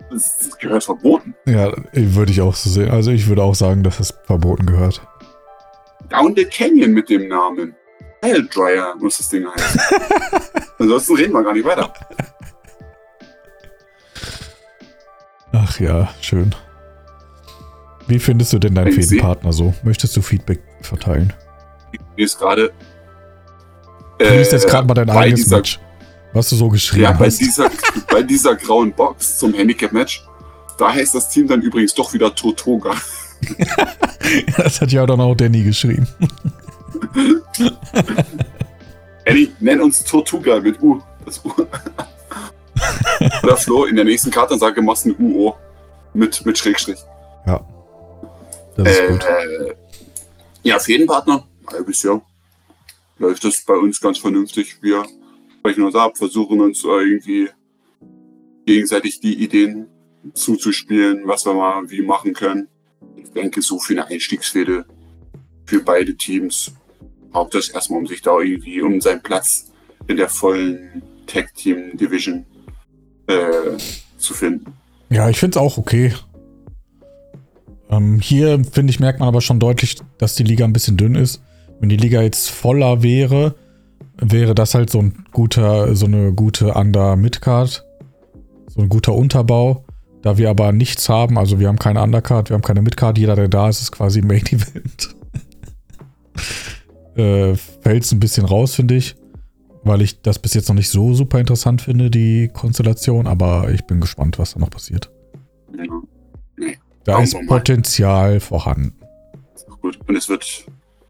das, das gehört verboten. Ja, würde ich auch so sehen. Also ich würde auch sagen, dass es verboten gehört. Down the Canyon mit dem Namen. Pile Dryer muss das Ding heißen. Ansonsten reden wir gar nicht weiter. Ach ja, schön. Wie findest du denn deinen Fädenpartner so? Möchtest du Feedback verteilen? Mir ist gerade. Du liest jetzt gerade mal dein Äh, eigenes dieser- Match, was du so geschrieben Ja, bei hast. dieser, bei dieser grauen Box zum Handicap-Match, da heißt das Team dann übrigens doch wieder Totoga. Das hat ja dann auch Danny geschrieben. Eddie, nenn uns Tortuga mit U. Das U. Oder Flo, in der nächsten Kartansage machst du ein UO mit, mit Schrägstrich. Ja. Das ist gut. Äh, ja, Fädenpartner, halbes Jahr. Läuft das bei uns ganz vernünftig. Wir sprechen uns ab, versuchen uns irgendwie gegenseitig die Ideen zuzuspielen, was wir mal wie machen können. Ich denke, so für eine Einstiegsfehde für beide Teams braucht das erstmal, um sich da irgendwie um seinen Platz in der vollen Tag Team Division äh, zu finden. Ja, ich finde es auch okay. Ähm, hier, finde ich, merkt man aber schon deutlich, dass die Liga ein bisschen dünn ist. Wenn die Liga jetzt voller wäre, wäre das halt so ein guter, so eine gute Under-Midcard. So ein guter Unterbau. Da wir aber nichts haben, also wir haben keine Undercard, wir haben keine Midcard, jeder, der da ist, ist quasi Main Event. äh, Fällt es ein bisschen raus, finde ich. Weil ich das bis jetzt noch nicht so super interessant finde, die Konstellation, aber ich bin gespannt, was da noch passiert. Ja. Da Schauen ist. Potenzial vorhanden. Gut. Und es wird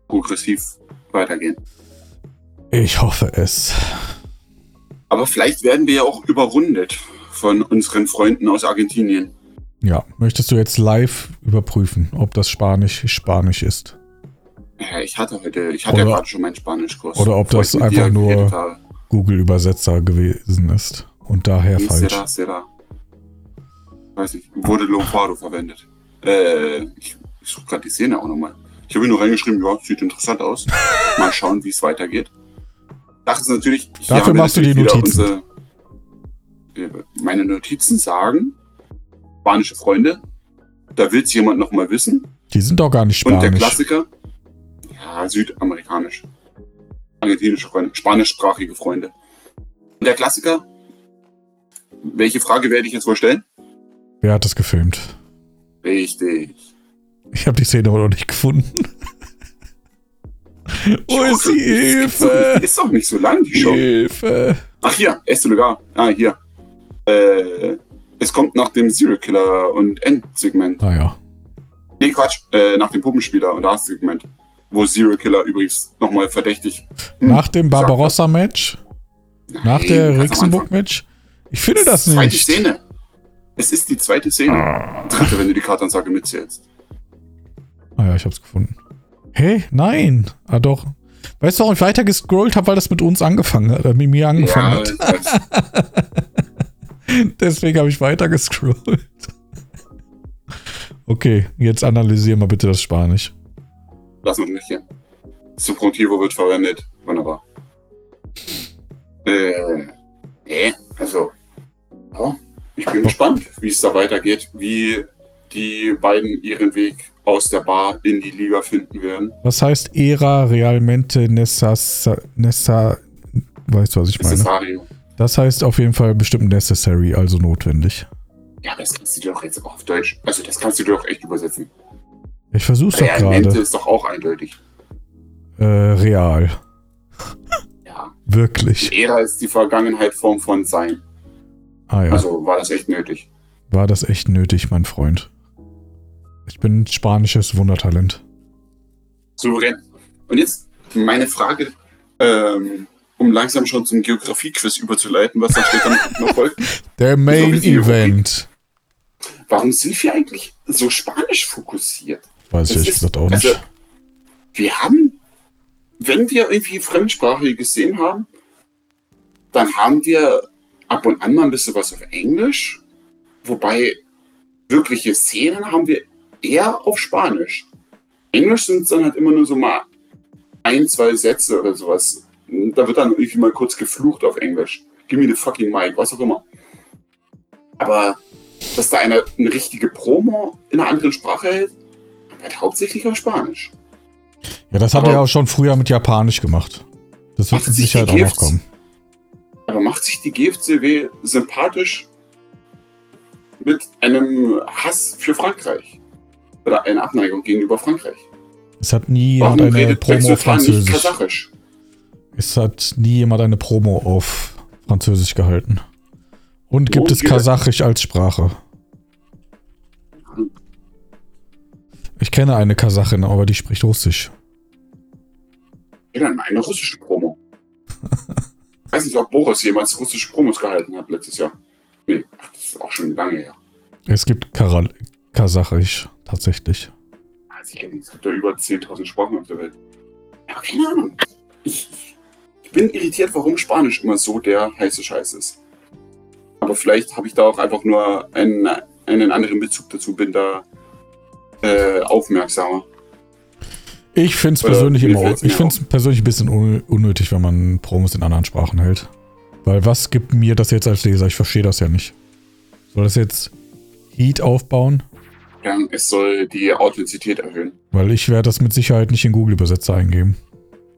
progressiv weitergehen. Ich hoffe es. Aber vielleicht werden wir ja auch überrundet von unseren Freunden aus Argentinien. Ja, möchtest du jetzt live überprüfen, ob das Spanisch Spanisch ist? Ja, ich hatte heute, ich hatte ja Oder- gerade schon meinen Spanischkurs. oder ob das einfach nur-. Google-Übersetzer gewesen ist und daher Ist falsch. der da? Weiß nicht, wurde Lombardo verwendet. Äh, ich, ich suche gerade die Szene auch nochmal. Ich habe nur reingeschrieben, ja, sieht interessant aus. Mal schauen, wie es weitergeht. Ist natürlich. Dafür machst du die natürlich Notizen. unsere- meine Notizen sagen, spanische Freunde, da will es jemand nochmal wissen. Die sind doch gar nicht Und der Spanisch. Klassiker, ja, südamerikanisch. Argentinische Freunde, spanischsprachige Freunde. Und der Klassiker, welche Frage werde ich jetzt wohl stellen? Wer hat das gefilmt? Richtig. Ich habe die Szene aber noch nicht gefunden. Wo ist die Hilfe? nicht- ist doch nicht so lang, die Show. Hilfe. Ach hier, Este Lugar. Ah, hier. Äh, es kommt nach dem Serial Killer und Endsegment. Naja. Nee, Quatsch, äh, nach dem Puppenspieler und Last-Segment. Wo Serial Killer übrigens nochmal verdächtig. Hm, Nach dem Barbarossa-Match? Nach Nein, der am Rixenburg-Match? Ich finde das Zweite nicht. Szene. Es ist die zweite Szene. Dritte, wenn du die Kartansage mitzählst. Ah ja, ich hab's gefunden. Hä? Nein. Ah doch. Weißt du, warum ich weiter gescrollt habe, weil das mit uns angefangen hat, äh, mit mir angefangen Ja, hat. das, Deswegen habe ich weiter gescrollt. Okay, jetzt analysieren wir bitte das Spanisch. Lassen wir nicht hier. Subjuntivo wird verwendet. Wunderbar. Äh, nee, also. Ja, ich bin gespannt, wie es da weitergeht, wie die beiden ihren Weg aus der Bar in die Liga finden werden. Was heißt era realmente necessa, nessa, weißt du, was ich meine? Mario. Das heißt auf jeden Fall bestimmt necessary, also notwendig. Ja, das kannst du dir doch jetzt auch auf Deutsch. Also, das kannst du dir doch echt übersetzen. Ich versuch's doch gerade. ist doch auch eindeutig. Äh, real. Ja. Wirklich. Ära ist die Vergangenheit Form von Sein. Ah ja, Also war das echt nötig. war das echt nötig, mein Freund. Ich bin spanisches Wundertalent. Souverän. Und jetzt meine Frage, ähm, um langsam schon zum Geografie-Quiz überzuleiten, was dann später noch folgt. Der Main die Event. Warum sind wir eigentlich so spanisch fokussiert? Weiß ich ehrlich gesagt auch nicht. Also, wir haben, wenn wir irgendwie Fremdsprache gesehen haben, dann haben wir ab und an mal ein bisschen was auf Englisch, wobei wirkliche Szenen haben wir eher auf Spanisch. Englisch sind dann halt immer nur so mal ein, zwei Sätze oder sowas. Da wird dann irgendwie mal kurz geflucht auf Englisch. Give me the fucking mic, was auch immer. Aber dass da einer eine richtige Promo in einer anderen Sprache hält, halt hauptsächlich auf Spanisch. Ja, das hat aber- er ja auch schon früher mit Japanisch gemacht. Das wird mit sich Sicherheit auch noch kommen. Aber macht sich die GFCW sympathisch mit einem Hass für Frankreich? Oder eine Abneigung gegenüber Frankreich? Es hat nie Warum jemand eine Promo auf Französisch. Kasachisch? Es hat nie jemand eine Promo auf Französisch gehalten. Und gibt Und es Kasachisch als Sprache? Ich kenne eine Kasachin, aber die spricht Russisch. Ja, dann eine russische Promo. Ich weiß nicht, ob Boris jemals russische Promos gehalten hat letztes Jahr. Nee, ach, das ist auch schon lange her. Es gibt Karal Kasachisch, tatsächlich. Also ich kenne es gibt ja über 10.000 Sprachen auf der Welt. Ja, keine Ahnung. Ich, ich bin irritiert, warum Spanisch immer so der heiße Scheiß ist. Aber vielleicht habe ich da auch einfach nur einen, einen anderen Bezug dazu, bin da äh, aufmerksamer. Ich finde es persönlich immer, ich finde es persönlich ein bisschen un unnötig, wenn man Promos in anderen Sprachen hält. Weil was gibt mir das jetzt als Leser? Ich verstehe das ja nicht. Soll das jetzt Heat aufbauen? Ja, es soll die Authentizität erhöhen. Weil ich werde das mit Sicherheit nicht in Google-Übersetzer eingeben.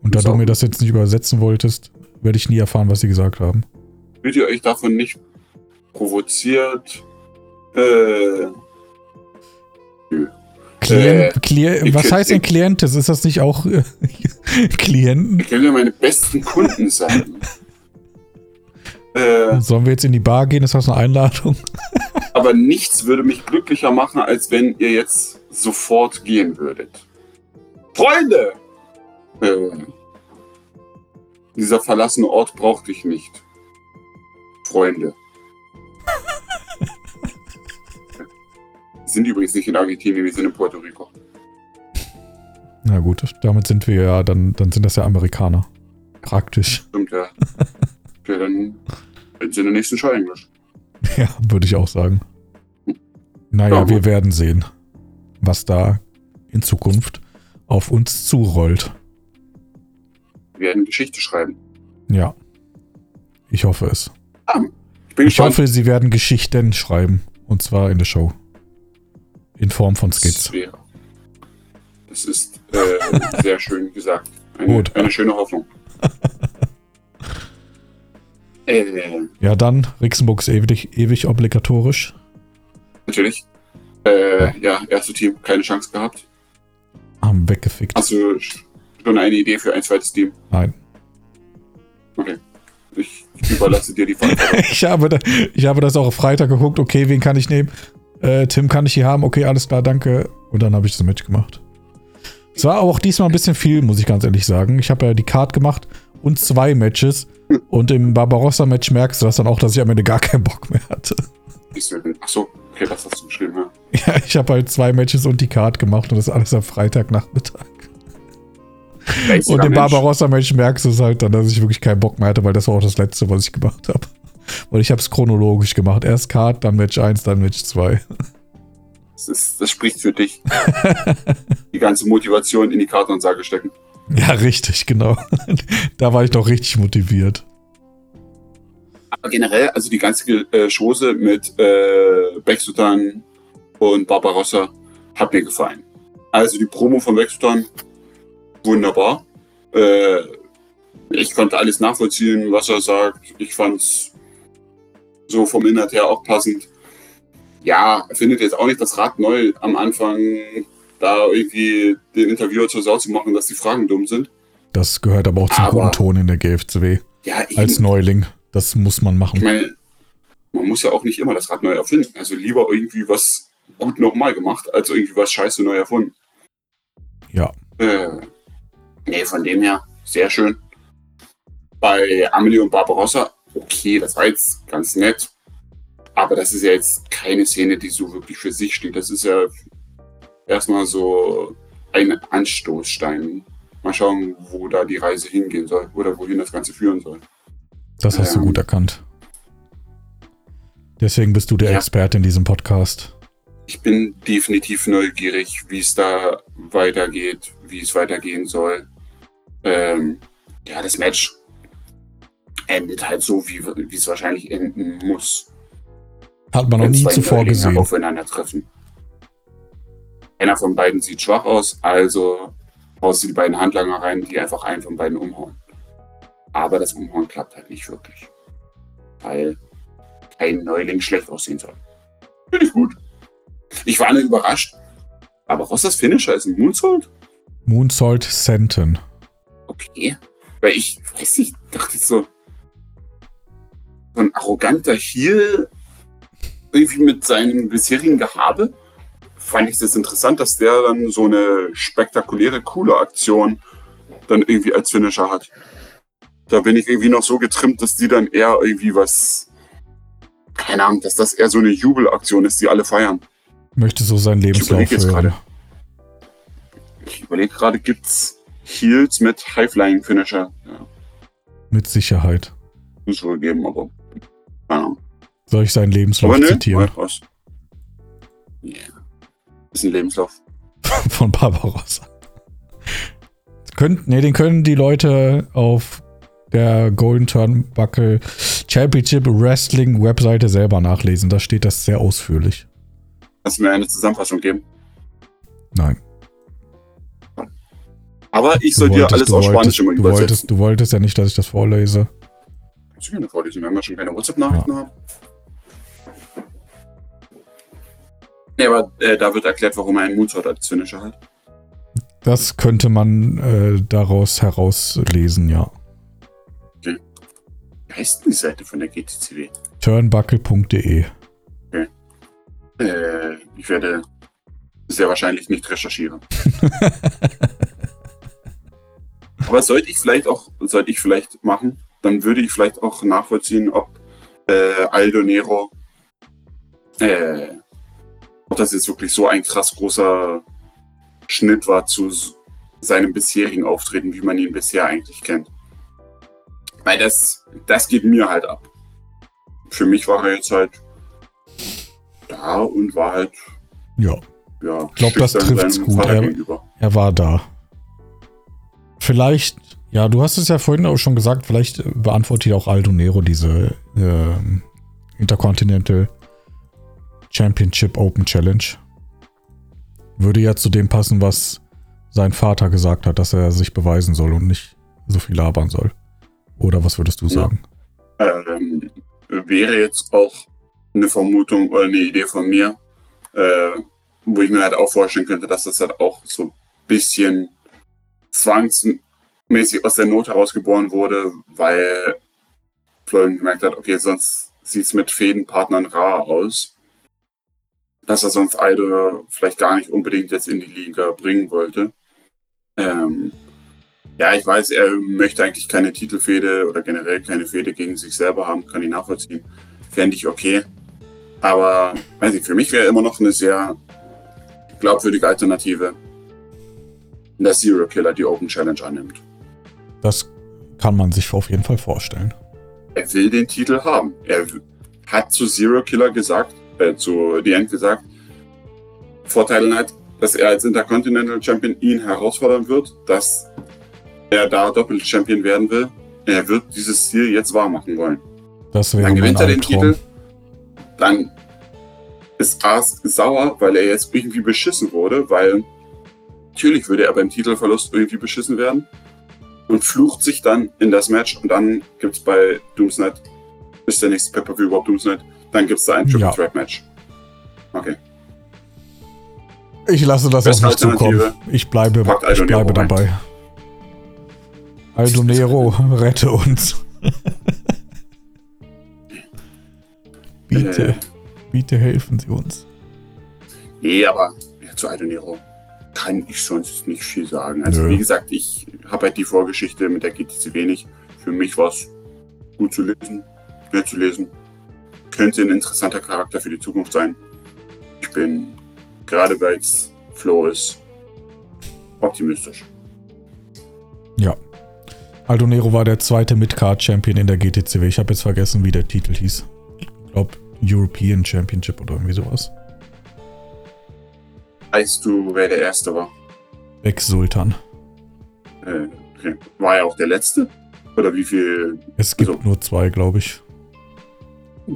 Und da du mir das jetzt nicht übersetzen wolltest, werde ich nie erfahren, was sie gesagt haben. Fühlt ihr euch davon nicht provoziert? Äh, Klient, Äh, Klient, was heißt denn Klientes? Ist das nicht auch äh, Klienten? ich will ja meine besten Kunden sein. äh, Sollen wir jetzt in die Bar gehen? Ist das eine Einladung? Aber nichts würde mich glücklicher machen, als wenn ihr jetzt sofort gehen würdet. Freunde! Äh, dieser verlassene Ort braucht dich nicht. Freunde. Wir sind übrigens nicht in Argentinien, wir sind in Puerto Rico. Na gut, damit sind wir ja, dann, dann sind das ja Amerikaner. Praktisch. Stimmt, ja. ja, dann sind sie in der nächsten Show Englisch. Ja, würde ich auch sagen. Naja, Ja, wir gut. werden sehen, was da in Zukunft auf uns zurollt. Wir werden Geschichte schreiben. Ja. Ich hoffe es. Ich bin Ich gespannt. hoffe, sie werden Geschichten schreiben. Und zwar in der Show. In Form von Skits. Das wäre- Das ist äh, sehr schön gesagt. Eine, Gut. eine schöne Hoffnung. äh, Ja, dann, Rixenburg ist ewig, ewig obligatorisch. natürlich. Äh, ja, erste Team, keine Chance gehabt. Haben weggefickt. Hast du schon eine Idee für ein zweites Team? Nein. Okay. Ich, überlasse dir die Verantwortung. Ich habe, da, ich habe das auch auf Freitag geguckt. Okay, wen kann ich nehmen? Äh, Tim kann ich hier haben. Okay, alles klar, danke. Und dann habe ich das Match gemacht. Es war auch diesmal ein bisschen viel, muss ich ganz ehrlich sagen. Ich habe ja die Card gemacht und zwei Matches. Und im Barbarossa-Match merkst du das dann auch, dass ich am Ende gar keinen Bock mehr hatte. Ist mir denn- Ach so, okay, das hast du geschrieben, ja. Ja, ich habe halt zwei Matches und die Card gemacht und das alles am Freitagnachmittag. Und im Barbarossa-Match merkst du es halt dann, dass ich wirklich keinen Bock mehr hatte, weil das war auch das letzte, was ich gemacht habe. Weil ich habe es chronologisch gemacht. Erst Card, dann Match 1, dann Match 2. Das, ist, das spricht für dich. die ganze Motivation in die Kartenansage stecken. Ja, richtig, genau. da war ich noch richtig motiviert. Aber generell, also die ganze äh, Chose mit äh, Bexutan und Barbarossa hat mir gefallen. Also die Promo von Bexutan, wunderbar. Äh, ich konnte alles nachvollziehen, was er sagt. Ich fand's so vom Inhalt her auch passend. Ja, er findet jetzt auch nicht das Rad neu am Anfang, da irgendwie den Interviewer zur Sau zu machen, dass die Fragen dumm sind. Das gehört aber auch zum Aber- guten Ton in der GFCW. Ja, eben. Als Neuling. Das muss man Ich machen. meine, man muss ja auch nicht immer das Rad neu erfinden. Also lieber irgendwie was gut nochmal gemacht, als irgendwie was scheiße neu erfunden. Ja. Äh, nee, von dem her, sehr schön. bei Amelie und Barbarossa, okay, das war jetzt ganz nett. Aber das ist ja jetzt keine Szene, die so wirklich für sich steht. Das ist ja erstmal so ein Anstoßstein. Mal schauen, wo da die Reise hingehen soll oder wohin das Ganze führen soll. Das hast du Ähm. gut erkannt. Deswegen bist du der Ja. Experte in diesem Podcast. Ich bin definitiv neugierig, wie es da weitergeht, wie es weitergehen soll. Ähm, ja, das Match endet halt so, wie, wie es wahrscheinlich enden muss. Hat man noch nie zuvor Neulinge gesehen. aufeinandertreffen. Einer von beiden sieht schwach aus, also haust du die beiden Handlanger rein, die einfach einen von beiden umhauen. Aber das Umhauen klappt halt nicht wirklich. Weil kein Neuling schlecht aussehen soll. Finde ich gut. Ich war nicht überrascht. Aber Rossas Finisher ist ein Moonsault? Moonsault Senton. Okay. Weil ich weiß nicht, dachte ich so. So ein arroganter Heel, irgendwie mit seinem bisherigen Gehabe, fand ich das interessant, dass der dann so eine spektakuläre, coole Aktion dann irgendwie als Finisher hat. Da bin ich irgendwie noch so getrimmt, dass die dann eher irgendwie was. Keine Ahnung, dass das eher so eine Jubelaktion ist, die alle feiern. Möchte so seinen Lebenslauf jetzt hören. gerade. Ich überlege gerade, gibt's Heels mit High-Flying-Finisher? Ja, Mit Sicherheit. muss wohl geben, aber. Ahnung. Soll ich seinen Lebenslauf Aber ne, zitieren? raus. Yeah. Ist ein Lebenslauf. Von Barbarossa. Könnt, nee, den können die Leute auf der Golden Turnbuckle Championship Wrestling Webseite selber nachlesen. Da steht das sehr ausführlich. Kannst du mir eine Zusammenfassung geben? Nein. Aber ich Du soll dir alles du auf Spanisch immer du übersetzen. wolltest, du wolltest ja nicht, dass ich das vorlese. Gerne vorlesen, wenn wir schon keine WhatsApp-Nachrichten haben? Nee, aber äh, da wird erklärt, warum er einen Moonsault als Finisher hat. Das könnte man äh, daraus herauslesen, ja. Wie heißt denn die Seite von der GTCW? Turnbuckle.de. Äh, ich werde sehr wahrscheinlich nicht recherchieren. Aber sollte ich vielleicht auch, sollte ich vielleicht machen, dann würde ich vielleicht auch nachvollziehen, ob äh, Aldo Nero, äh, ob das jetzt wirklich so ein krass großer Schnitt war zu seinem bisherigen Auftreten, wie man ihn bisher eigentlich kennt. Weil das, das geht mir halt ab. Für mich war er jetzt halt da und war halt, Ja, ja, glaub, das schüchtern trifft's gut. Er- er war da. Vielleicht, ja, du hast es ja vorhin auch schon gesagt, vielleicht äh, beantwortet ja auch Aldo Nero diese ähm, Intercontinental Championship Open Challenge. Würde ja zu dem passen, was sein Vater gesagt hat, dass er sich beweisen soll und nicht so viel labern soll. Oder was würdest du Ja. sagen? ähm, wäre jetzt auch eine Vermutung oder eine Idee von mir, äh, wo ich mir halt auch vorstellen könnte, dass das halt auch so ein bisschen zwangsmäßig aus der Not heraus geboren wurde, weil Florian gemerkt hat, okay, sonst sieht es mit Fädenpartnern rar aus. Dass er sonst Aldo vielleicht gar nicht unbedingt jetzt in die Liga bringen wollte. Ähm, ja, ich weiß, er möchte eigentlich keine Titelfehde oder generell keine Fehde gegen sich selber haben, kann ich nachvollziehen. Fände ich okay. Aber, weiß ich, für mich wäre immer noch eine sehr glaubwürdige Alternative, dass Zero Killer die Open Challenge annimmt. Das kann man sich auf jeden Fall vorstellen. Er will den Titel haben. Er hat zu Zero Killer gesagt, äh, zu The End gesagt, Vorteil hat, dass er als Intercontinental Champion ihn herausfordern wird, dass er da Doppel-Champion werden will. Er wird dieses Ziel jetzt wahr machen wollen. Das wäre Dann gewinnt er den Albtraum. Titel. Dann ist Ars sauer, weil er jetzt irgendwie beschissen wurde, weil natürlich würde er beim Titelverlust irgendwie beschissen werden und flucht sich dann in das Match und dann gibt es bei Doomsnight, ist der nächste Pay-Per-View überhaupt Doomsnight, dann gibt es da ein Triple Ja. Threat Match. Okay. Ich lasse das auf Beste mich zukommen. Ich bleibe, ich bleibe dabei. Aldo Nero, rette uns. bitte, Äh, bitte helfen Sie uns. nee, aber ja, zu Aldo Nero kann ich sonst nicht viel sagen. Also Nö. wie gesagt, ich habe halt die Vorgeschichte mit der GTC wenig. Für mich war es gut zu lesen, schnell zu lesen. Könnte ein interessanter Charakter für die Zukunft sein. Ich bin, gerade weil es Flow ist, optimistisch. Ja. Aldo Nero war der zweite Midcard-Champion in der GTCW. Ich habe jetzt vergessen, wie der Titel hieß. Ich glaube, European Championship oder irgendwie sowas. Weißt du, wer der Erste war? Ex-Sultan. Äh, okay. War er auch der Letzte? Oder wie viel? Es gibt Also- nur zwei, glaube ich.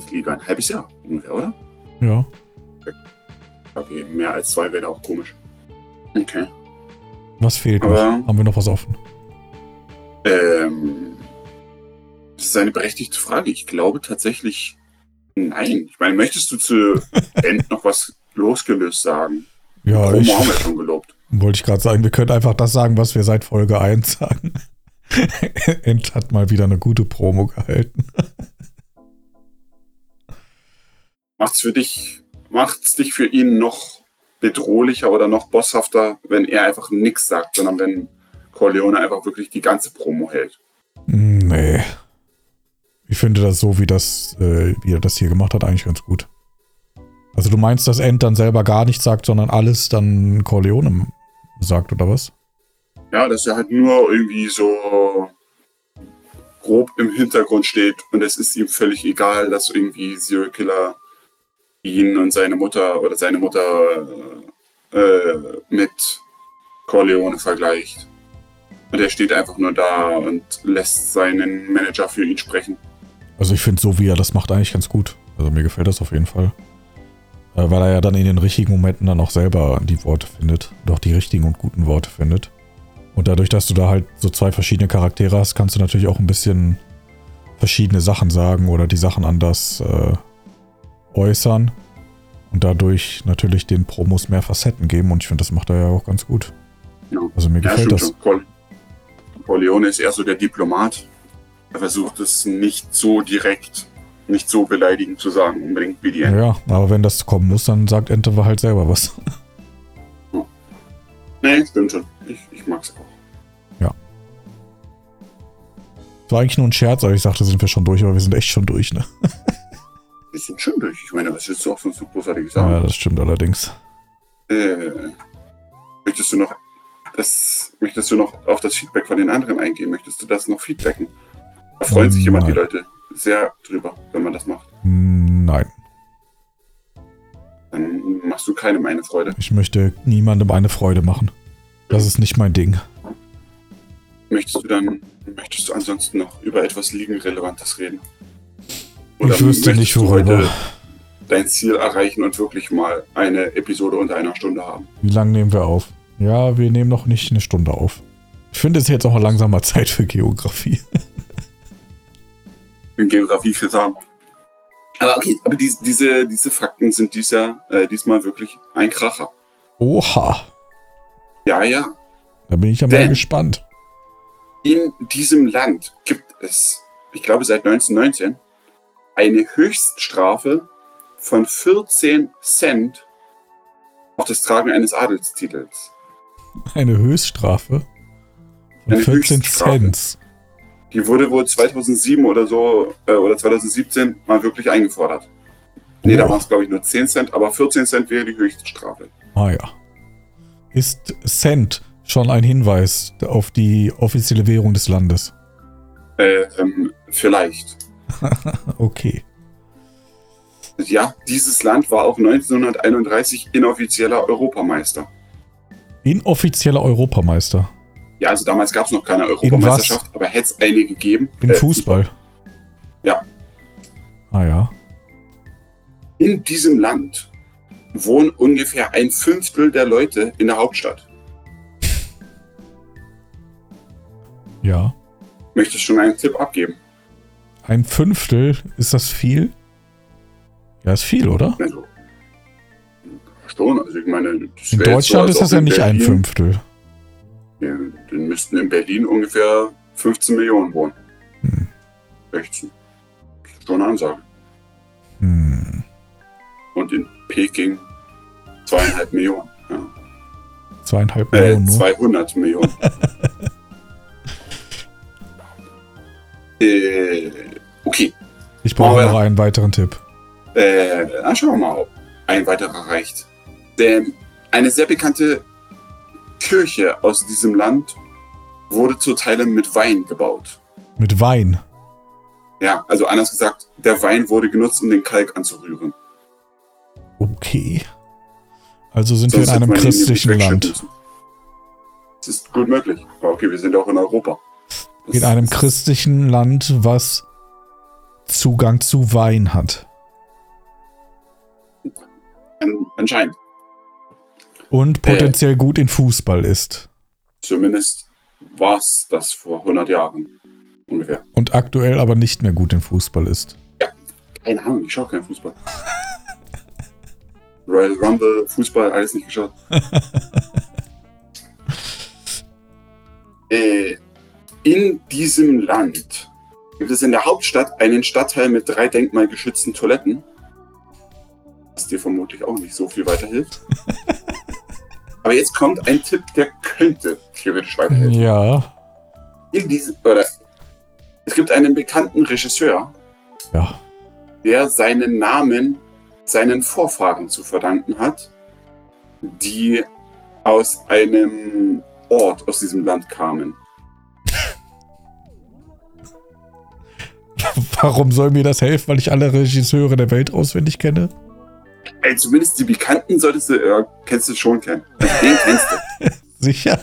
Liga ein halbes Jahr ungefähr, oder? Ja. Okay, mehr als zwei wäre auch komisch. Okay. Was fehlt noch? Aber- Haben wir noch was offen? Ähm, das ist eine berechtigte Frage. Ich glaube tatsächlich nein. Ich meine, möchtest du zu End noch was losgelöst sagen? Ja, Promo ich haben wir schon gelobt. wollte ich gerade sagen, wir können einfach das sagen, was wir seit Folge 1 sagen. Ent hat mal wieder eine gute Promo gehalten. Macht's für dich, macht's dich für ihn noch bedrohlicher oder noch bosshafter, wenn er einfach nichts sagt, sondern wenn Corleone einfach wirklich die ganze Promo hält? Nee. Ich finde das so, wie, das, äh, wie er das hier gemacht hat, eigentlich ganz gut. Also du meinst, dass Ent dann selber gar nichts sagt, sondern alles dann Corleone sagt, oder was? Ja, dass er halt nur irgendwie so grob im Hintergrund steht und es ist ihm völlig egal, dass irgendwie Zero Killer ihn und seine Mutter oder seine Mutter äh, mit Corleone vergleicht. Und er steht einfach nur da und lässt seinen Manager für ihn sprechen. Also ich finde so, wie er das macht, eigentlich ganz gut. Also mir gefällt das auf jeden Fall. Äh, weil er ja dann in den richtigen Momenten dann auch selber die Worte findet. Auch die richtigen und guten Worte findet. Und dadurch, dass du da halt so zwei verschiedene Charaktere hast, kannst du natürlich auch ein bisschen verschiedene Sachen sagen oder die Sachen anders äh, äußern. Und dadurch natürlich den Promos mehr Facetten geben. Und ich finde, das macht er ja auch ganz gut. Ja. Also mir Ja, gefällt das. Cor Corleone ist eher so der Diplomat. Er versucht es nicht so direkt, nicht so beleidigend zu sagen, unbedingt wie die Enten. Ja, aber wenn das kommen muss, dann sagt Ente halt selber was. Nee, stimmt schon. Ich, ich mag's auch. Das war eigentlich nur ein Scherz, aber ich sagte, sind wir schon durch, aber wir sind echt schon durch, ne? Wir sind schon durch. Ich meine, was willst du auch sonst so großartig Ja, sagen? das stimmt allerdings. Äh, möchtest du noch das, möchtest du noch auf das Feedback von den anderen eingehen? Möchtest du das noch feedbacken? Da freuen sich immer die. Leute sehr drüber, wenn man das macht. Nein, Dann machst du keinem eine Freude. ich möchte niemandem eine Freude machen. Das ist nicht mein Ding. Möchtest du dann, möchtest du ansonsten noch über etwas Liegenrelevantes reden? ich wüsste nicht, worüber. heute dein Ziel erreichen und wirklich mal eine Episode unter einer Stunde haben? Wie lange nehmen wir auf? Ja, wir nehmen noch nicht eine Stunde auf. Ich finde es ist jetzt auch mal langsam mal Zeit für Geografie. in Geografie für sagen. Aber okay, aber die, diese, diese Fakten sind dies Jahr, äh, diesmal wirklich ein Kracher. Oha, Ja, ja. da bin ich ja mal gespannt. In diesem Land gibt es, ich glaube seit 1919, eine Höchststrafe von 14 Cent auf das Tragen eines Adelstitels. Eine Höchststrafe von Eine 14 Höchststrafe. Cent. Die wurde wohl 2007 oder so, äh, oder 2017 mal wirklich eingefordert. Nee, da Oh. waren es glaube ich nur 10 Cent, aber 14 Cent wäre die Höchststrafe. Ah ja. Ist Cent schon ein Hinweis auf die offizielle Währung des Landes? Äh, ähm, vielleicht. Okay. Ja, dieses Land war auch 1931 inoffizieller Europameister. Inoffizieller Europameister. Ja, also damals gab es noch keine Europameisterschaft, aber hätte es eine gegeben. Im Äh, Fußball. Ja. Ah ja. In diesem Land wohnen ungefähr ein Fünftel der Leute in der Hauptstadt. Ja. Möchtest schon einen Tipp abgeben? Ein Fünftel, ist das viel? Ja, ist viel, oder? Also, schon, also ich meine, In so, Deutschland als ist das ja nicht ein Berlin- Fünftel. Dann müssten in Berlin ungefähr 15 Millionen wohnen. Hm. 16. Schon eine Ansage. Hm. Und in Peking zweieinhalb Millionen. Ja. Zweieinhalb Äh, Millionen nur. 200 Millionen. Äh, okay. Ich brauche noch einen weiteren Tipp. Äh, na, schauen wir mal, ob ein weiterer reicht. Denn eine sehr bekannte Kirche aus diesem Land wurde zu Teilen mit Wein gebaut. Mit Wein. Ja, also anders gesagt, der Wein wurde genutzt, um den Kalk anzurühren. Okay. Also sind wir in Sonst einem christlichen Land. Das ist gut möglich. Aber okay, wir sind auch in Europa. Das In einem ist- christlichen Land, was Zugang zu Wein hat. an- Anscheinend. Und Äh. potenziell gut in Fußball ist. Zumindest war es das vor 100 Jahren ungefähr. Und aktuell aber nicht mehr gut in Fußball ist. Keine Ahnung, ich schaue keinen Fußball. Royal Rumble, Fußball, alles nicht geschaut. äh, in diesem Land gibt es in der Hauptstadt einen Stadtteil mit drei denkmalgeschützten Toiletten. Was dir vermutlich auch nicht so viel weiterhilft. Aber jetzt kommt ein Tipp, der könnte theoretisch weiterhelfen. Ja. In diesem, oder es gibt einen bekannten Regisseur, Ja. der seinen Namen seinen Vorfahren zu verdanken hat, die aus einem Ort aus diesem Land kamen. Warum soll mir das helfen, weil ich alle Regisseure der Welt auswendig kenne? Ey, zumindest die Bekannten solltest du, äh, kennst du schon kennen. Den kennst du. Sicher?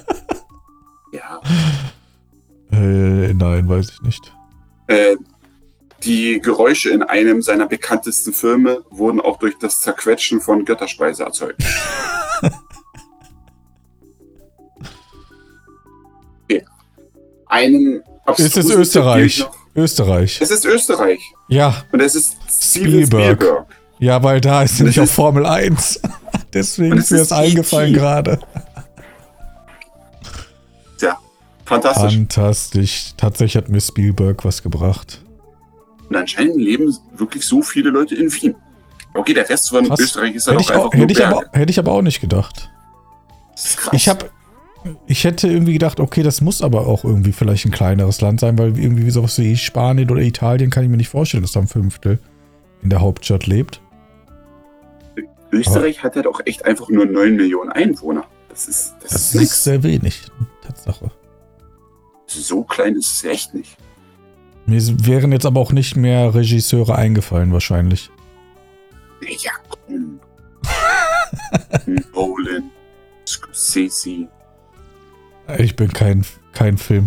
Ja. Äh, nein, weiß ich nicht. Äh, die Geräusche in einem seiner bekanntesten Filme wurden auch durch das Zerquetschen von Götterspeise erzeugt. Okay. Einen Ist es Österreich? Österreich. Es ist Österreich. Ja, Und es ist Steven Spielberg. Spielberg. Ja, weil da ist nämlich auch Formel 1. Deswegen ist mir das eingefallen E.T.. gerade. Tja, fantastisch. Fantastisch. Tatsächlich hat mir Spielberg was gebracht. Und anscheinend leben wirklich so viele Leute in Wien. Okay, der Rest von Krass. Österreich ist Hätte doch ich, einfach auch, hätte, ich aber, hätte ich aber auch nicht gedacht. Ich habe ich hätte irgendwie gedacht, okay, das muss aber auch irgendwie vielleicht ein kleineres Land sein, weil irgendwie sowas wie Spanien oder Italien kann ich mir nicht vorstellen, dass da ein Fünftel in der Hauptstadt lebt. Österreich hat ja doch echt einfach nur 9 Millionen Einwohner. Das ist, das Das ist ist sehr wenig, Tatsache. So klein ist es echt nicht. Mir wären jetzt aber auch nicht mehr Regisseure eingefallen, wahrscheinlich. Ja, komm. Nolan, Scorsese. Ich bin kein, kein Film,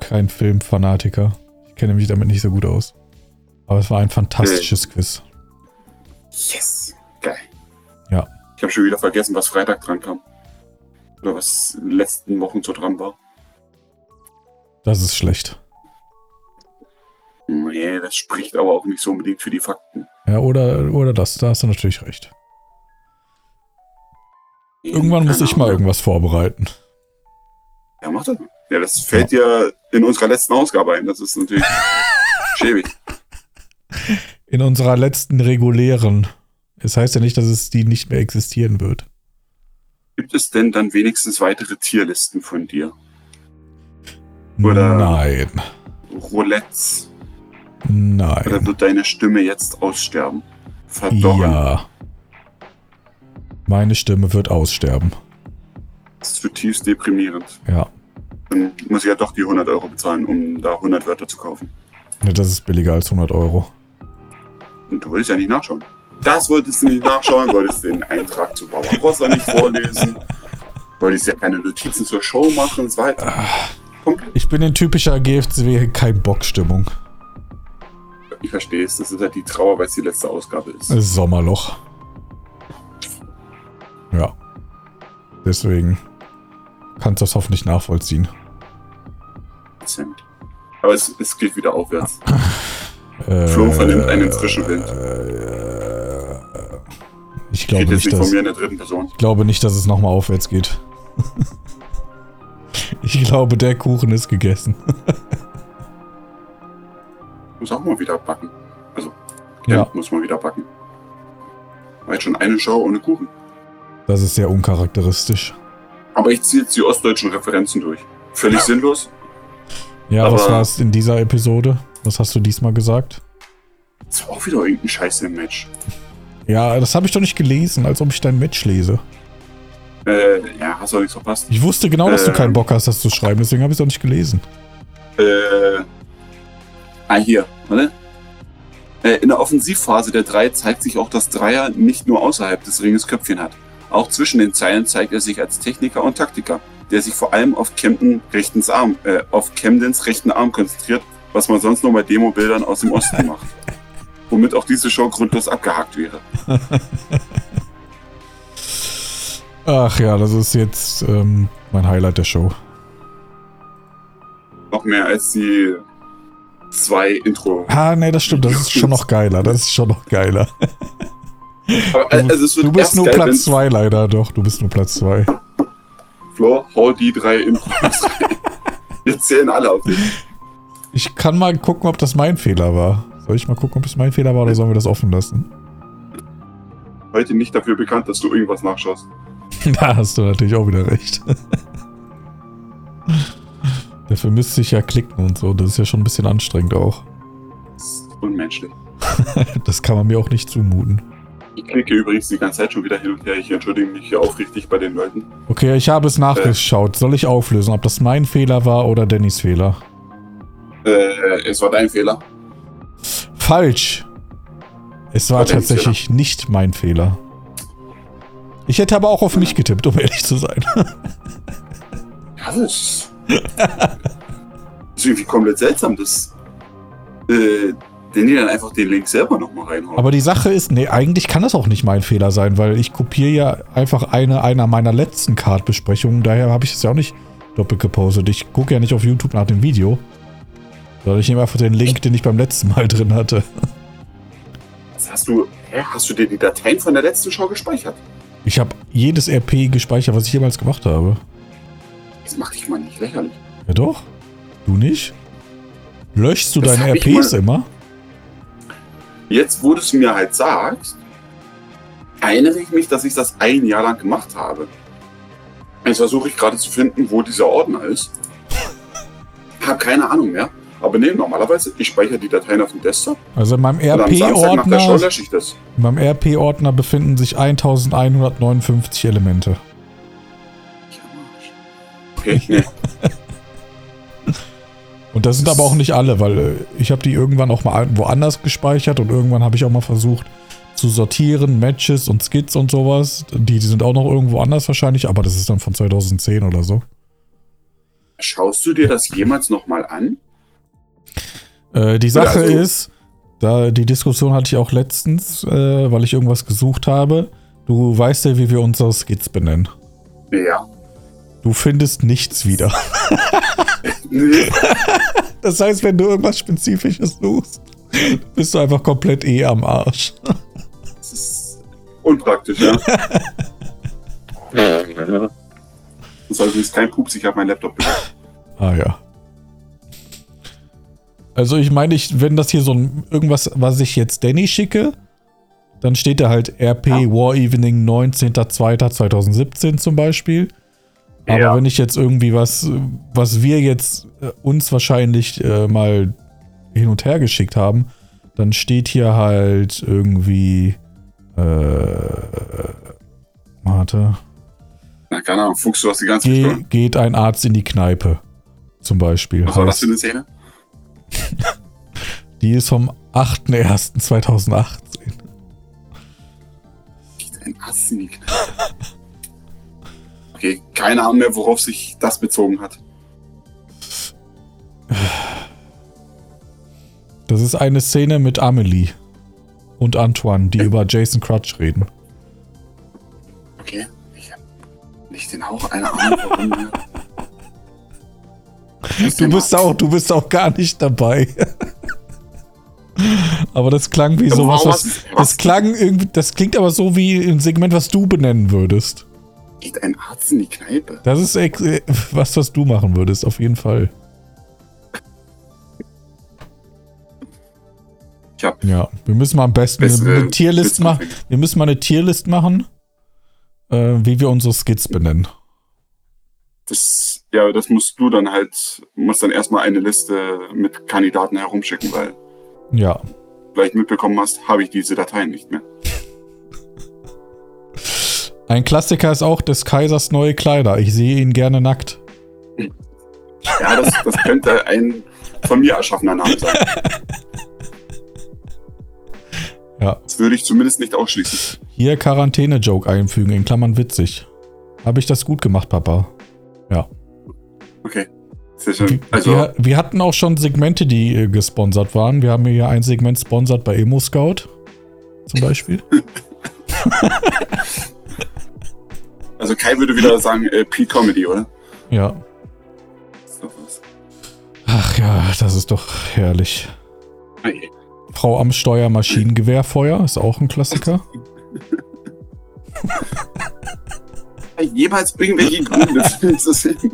kein Filmfanatiker. Ich kenne mich damit nicht so gut aus. Aber es war ein fantastisches Quiz. Yes. Ja. Habe schon wieder vergessen, was Freitag dran kam. Oder was in den letzten Wochen so dran war. Das ist schlecht. Nee, das spricht aber auch nicht so unbedingt für die Fakten. Ja, oder, oder das, da hast du natürlich recht. Irgendwann muss ich mal irgendwas vorbereiten. Ja, mach das. Ja, das fällt dir in unserer letzten Ausgabe ein. Das ist natürlich schäbig. In unserer letzten regulären. Es heißt ja nicht, dass es die nicht mehr existieren wird. Gibt es denn dann wenigstens weitere Tierlisten von dir? Oder- Nein. Roulettes? Oder Nein. wird deine Stimme jetzt aussterben? Verdorren. Ja. Meine Stimme wird aussterben. Das ist zutiefst deprimierend. Ja. Dann muss ich ja doch die 100 Euro bezahlen, um da 100 Wörter zu kaufen. Ja, Das ist billiger als 100 Euro. Und du wolltest ja nicht nachschauen. Das wolltest du nicht nachschauen, wolltest den Eintrag zu Barbarossa nicht vorlesen, wolltest ja keine Notizen zur Show machen, war halt komplett. Ich bin in typischer GFCW kein Bock-Stimmung. Ich verstehe es, das ist halt die Trauer, weil es die letzte Ausgabe ist. Sommerloch. Ja. Deswegen kannst du das hoffentlich nachvollziehen. Aber es, es geht wieder aufwärts. Äh, Flo vernimmt einen frischen Wind. Äh, ich glaube nicht, dass, ich glaube nicht, dass es nochmal aufwärts geht. ich glaube, der Kuchen ist gegessen. Muss auch mal wieder backen. Also, Ja. ja, muss mal wieder backen. War jetzt schon eine Show ohne Kuchen. Das ist sehr uncharakteristisch. Aber ich ziehe jetzt die ostdeutschen Referenzen durch. Völlig sinnlos. Ja, was war es in dieser Episode? Was hast du diesmal gesagt? Das war auch wieder irgendein Scheiße im Match. Ja, das habe ich doch nicht gelesen, als ob ich dein Match lese. Äh, ja, hast du auch nichts verpasst. Ich wusste genau, dass du Ähm. keinen Bock hast, das zu schreiben, deswegen habe ich es auch nicht gelesen. Äh, ah, hier, warte. Äh, in der Offensivphase der drei zeigt sich auch, dass Dreier nicht nur außerhalb des Ringes Köpfchen hat. Auch zwischen den Zeilen zeigt er sich als Techniker und Taktiker, der sich vor allem auf, Camden rechtens Arm, äh, auf Camdens rechten Arm konzentriert, was man sonst nur bei Demobildern aus dem Osten macht. Womit auch diese Show grundlos abgehakt wäre. Ach ja, das ist jetzt ähm, mein Highlight der Show. Noch mehr als die zwei Intro. Ah, nee, das stimmt, das ist schon noch geiler. Das ist schon noch geiler. Aber, also Du bist erst nur geil, Platz wenn's- 2 leider, doch, du bist nur Platz 2. Flo, hau die drei Intros. Wir zählen alle auf dich. Ich kann mal gucken, ob das mein Fehler war. Soll ich mal gucken, ob es mein Fehler war oder sollen wir das offen lassen? Heute nicht dafür bekannt, dass du irgendwas nachschaust. Da hast du natürlich auch wieder recht. Dafür müsste ich ja klicken und so. Das ist ja schon ein bisschen anstrengend auch. Das ist unmenschlich. Das kann man mir auch nicht zumuten. Ich klicke übrigens die ganze Zeit schon wieder hin und her. Ich entschuldige mich hier aufrichtig bei den Leuten. Okay, ich habe es nachgeschaut. Soll ich auflösen, ob das mein Fehler war oder Dannys Fehler? Äh, es war dein Fehler. Falsch. Es war War tatsächlich nicht mein Fehler. Ich hätte aber auch auf mich getippt, um ehrlich zu sein. Das ist, das ist irgendwie komplett seltsam, dass äh, die dann einfach den Link selber nochmal reinhauen. Aber die Sache ist, nee, eigentlich kann das auch nicht mein Fehler sein, weil ich kopiere ja einfach eine einer meiner letzten Card-Besprechungen. Daher habe ich es ja auch nicht doppelt gepostet. Ich gucke ja nicht auf YouTube nach dem Video. Sondern ich nehme einfach den Link, den ich beim letzten Mal drin hatte. Was hast du, hä, hast du dir die Dateien von der letzten Show gespeichert? Ich habe jedes RP gespeichert, was ich jemals gemacht habe. Das macht dich mal nicht lächerlich. Ja doch. Du nicht? Löschst du Das deine RPs immer? Jetzt, wo du es mir halt sagst, erinnere ich mich, dass ich das ein Jahr lang gemacht habe. Jetzt versuche ich gerade zu finden, wo dieser Ordner ist. Hab keine Ahnung mehr. Aber nee, normalerweise, ich speichere die Dateien auf dem Desktop Also in meinem RP-Ordner in meinem RP-Ordner befinden sich 1159 Elemente. Okay, nee. Und das sind aber auch nicht alle, weil äh, ich habe die irgendwann auch mal woanders gespeichert und irgendwann habe ich auch mal versucht zu sortieren, Matches und Skits und sowas. Die, die sind auch noch irgendwo anders wahrscheinlich, aber das ist dann von 2010 oder so. Schaust du dir das jemals nochmal an? Äh, die Sache also- ist, da die Diskussion hatte ich auch letztens, äh, weil ich irgendwas gesucht habe. Du weißt ja, wie wir unsere Skits benennen. Ja. Du findest nichts wieder. Nee. Das heißt, wenn du irgendwas Spezifisches suchst, bist du einfach komplett eh am Arsch. Das ist unpraktisch, ja. Das übrigens kein Pups, ich habe meinen Laptop benutzt. Ah ja. Also ich meine, ich, wenn das hier so ein irgendwas, was ich jetzt Danny schicke, dann steht da halt RP Ja. War Evening 19.02.2017 zum Beispiel. Aber Ja. wenn ich jetzt irgendwie was, was wir jetzt äh, uns wahrscheinlich äh, mal hin und her geschickt haben, dann steht hier halt irgendwie äh, warte. Na, keine Ahnung, Fuchs, du hast die ganze Ge Stunde. geht ein Arzt in die Kneipe. Zum Beispiel. Was war das Heißt- für eine Szene? Die ist vom 8.01.2018. Ein Ass in die Kneipe. Okay, keine Ahnung mehr, worauf sich das bezogen hat. Das ist eine Szene mit Amelie und Antoine, die über Jason Crutch reden. Okay, ich habe nicht den Hauch einer Ahnung, warum. Du bist auch, du bist auch gar nicht dabei. Aber das klang wie sowas, was, das klang irgendwie, das klingt aber so wie ein Segment, was du benennen würdest. Geht ein Arzt in die Kneipe? Das ist äh, was, was du machen würdest, auf jeden Fall. Hab Ja, wir müssen mal am besten eine, Bessere eine Tierlist machen. Wir müssen mal eine Tierlist machen, äh, wie wir unsere Skits benennen. Das, ja, das musst du dann halt, musst dann erstmal eine Liste mit Kandidaten herumschicken, weil Ja. vielleicht mitbekommen hast, habe ich diese Dateien nicht mehr. Ein Klassiker ist auch des Kaisers neue Kleider. Ich sehe ihn gerne nackt. Ja, das, das könnte ein von mir erschaffener Name sein. Ja. Das würde ich zumindest nicht ausschließen. Hier Quarantäne-Joke einfügen, in Klammern witzig. Habe ich das gut gemacht, Papa? Ja. Okay. Sehr schön. Wir, Also, wir, wir hatten auch schon Segmente, die äh, gesponsert waren. Wir haben hier ein Segment sponsert bei Emo Scout. Zum Beispiel. also Kai würde wieder sagen, äh, P-Comedy, oder? ja. Ist doch was. Ach ja, das ist doch herrlich. Ah, je. Frau am Steuer Maschinengewehrfeuer ist auch ein Klassiker. Jemals irgendwelche Gründe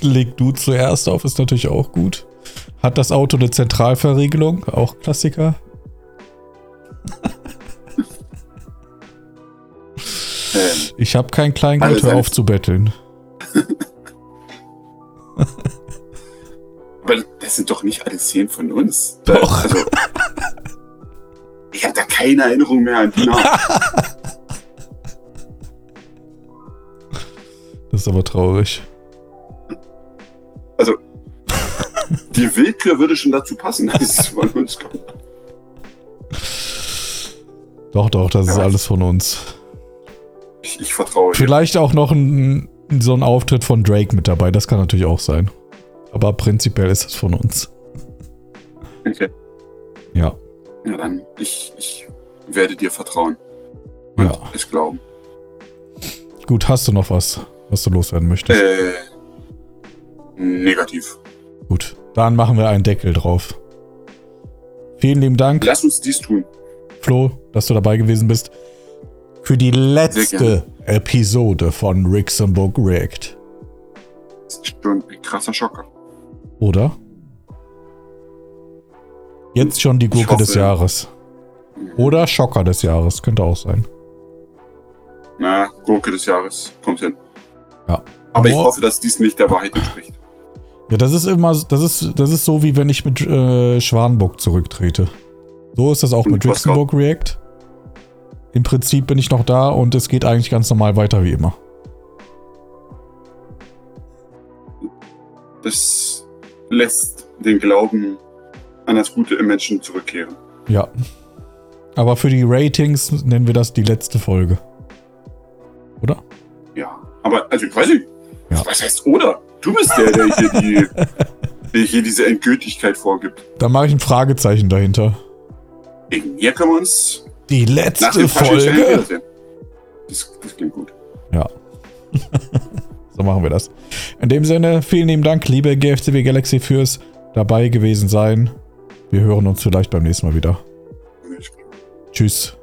Leg du zuerst auf, ist natürlich auch gut. Hat das Auto eine Zentralverriegelung? Auch Klassiker. ähm, Ich habe kein Kleingeld, Alles hör ein- auf zu betteln. Aber das sind doch nicht alle Zehn von uns. Doch. Also, ich habe da keine Erinnerung mehr an die Das ist aber traurig. Also, die Willkür würde schon dazu passen, dass es von uns kommt. Doch, doch, das ist Ja. alles von uns. Ich, ich vertraue dir. Vielleicht auch noch ein, so ein Auftritt von Drake mit dabei. Das kann natürlich auch sein. Aber prinzipiell ist es von uns. Okay. Ja. Ja, dann, ich, ich werde dir vertrauen. Und Ja. es glauben. Gut, hast du noch was, was du loswerden möchtest? Äh, negativ. Gut, dann machen wir einen Deckel drauf. Vielen lieben Dank, Lass uns dies tun. Flo, dass du dabei gewesen bist. Für die letzte Episode von Rixenburg React. Das ist schon ein krasser Schocker. Oder? Jetzt schon die Gurke hoffe- des Jahres. Oder Schocker des Jahres, könnte auch sein. Na, Gurke des Jahres. Kommt hin. Ja. Aber ich hoffe, dass dies nicht der Wahrheit entspricht. Ja, das ist immer, das ist, das ist so, wie wenn ich mit äh, Schwanburg zurücktrete. So ist das auch Und mit? Rixenburg React. Im Prinzip bin ich noch da und es geht eigentlich ganz normal weiter wie immer. Das lässt den Glauben an das Gute im Menschen zurückkehren. Ja. Aber für die Ratings nennen wir das die letzte Folge. Aber, also, ich weiß nicht. Ja. Was heißt oder? Du bist der, der hier, die, der hier diese Endgültigkeit vorgibt. Da mache ich ein Fragezeichen dahinter. Wegen mir können wir uns Die letzte Folge. Das, das klingt gut. Ja. so machen wir das. In dem Sinne, vielen lieben Dank, liebe GFCW Galaxy, fürs dabei gewesen sein. Wir hören uns vielleicht beim nächsten Mal wieder. Tschüss.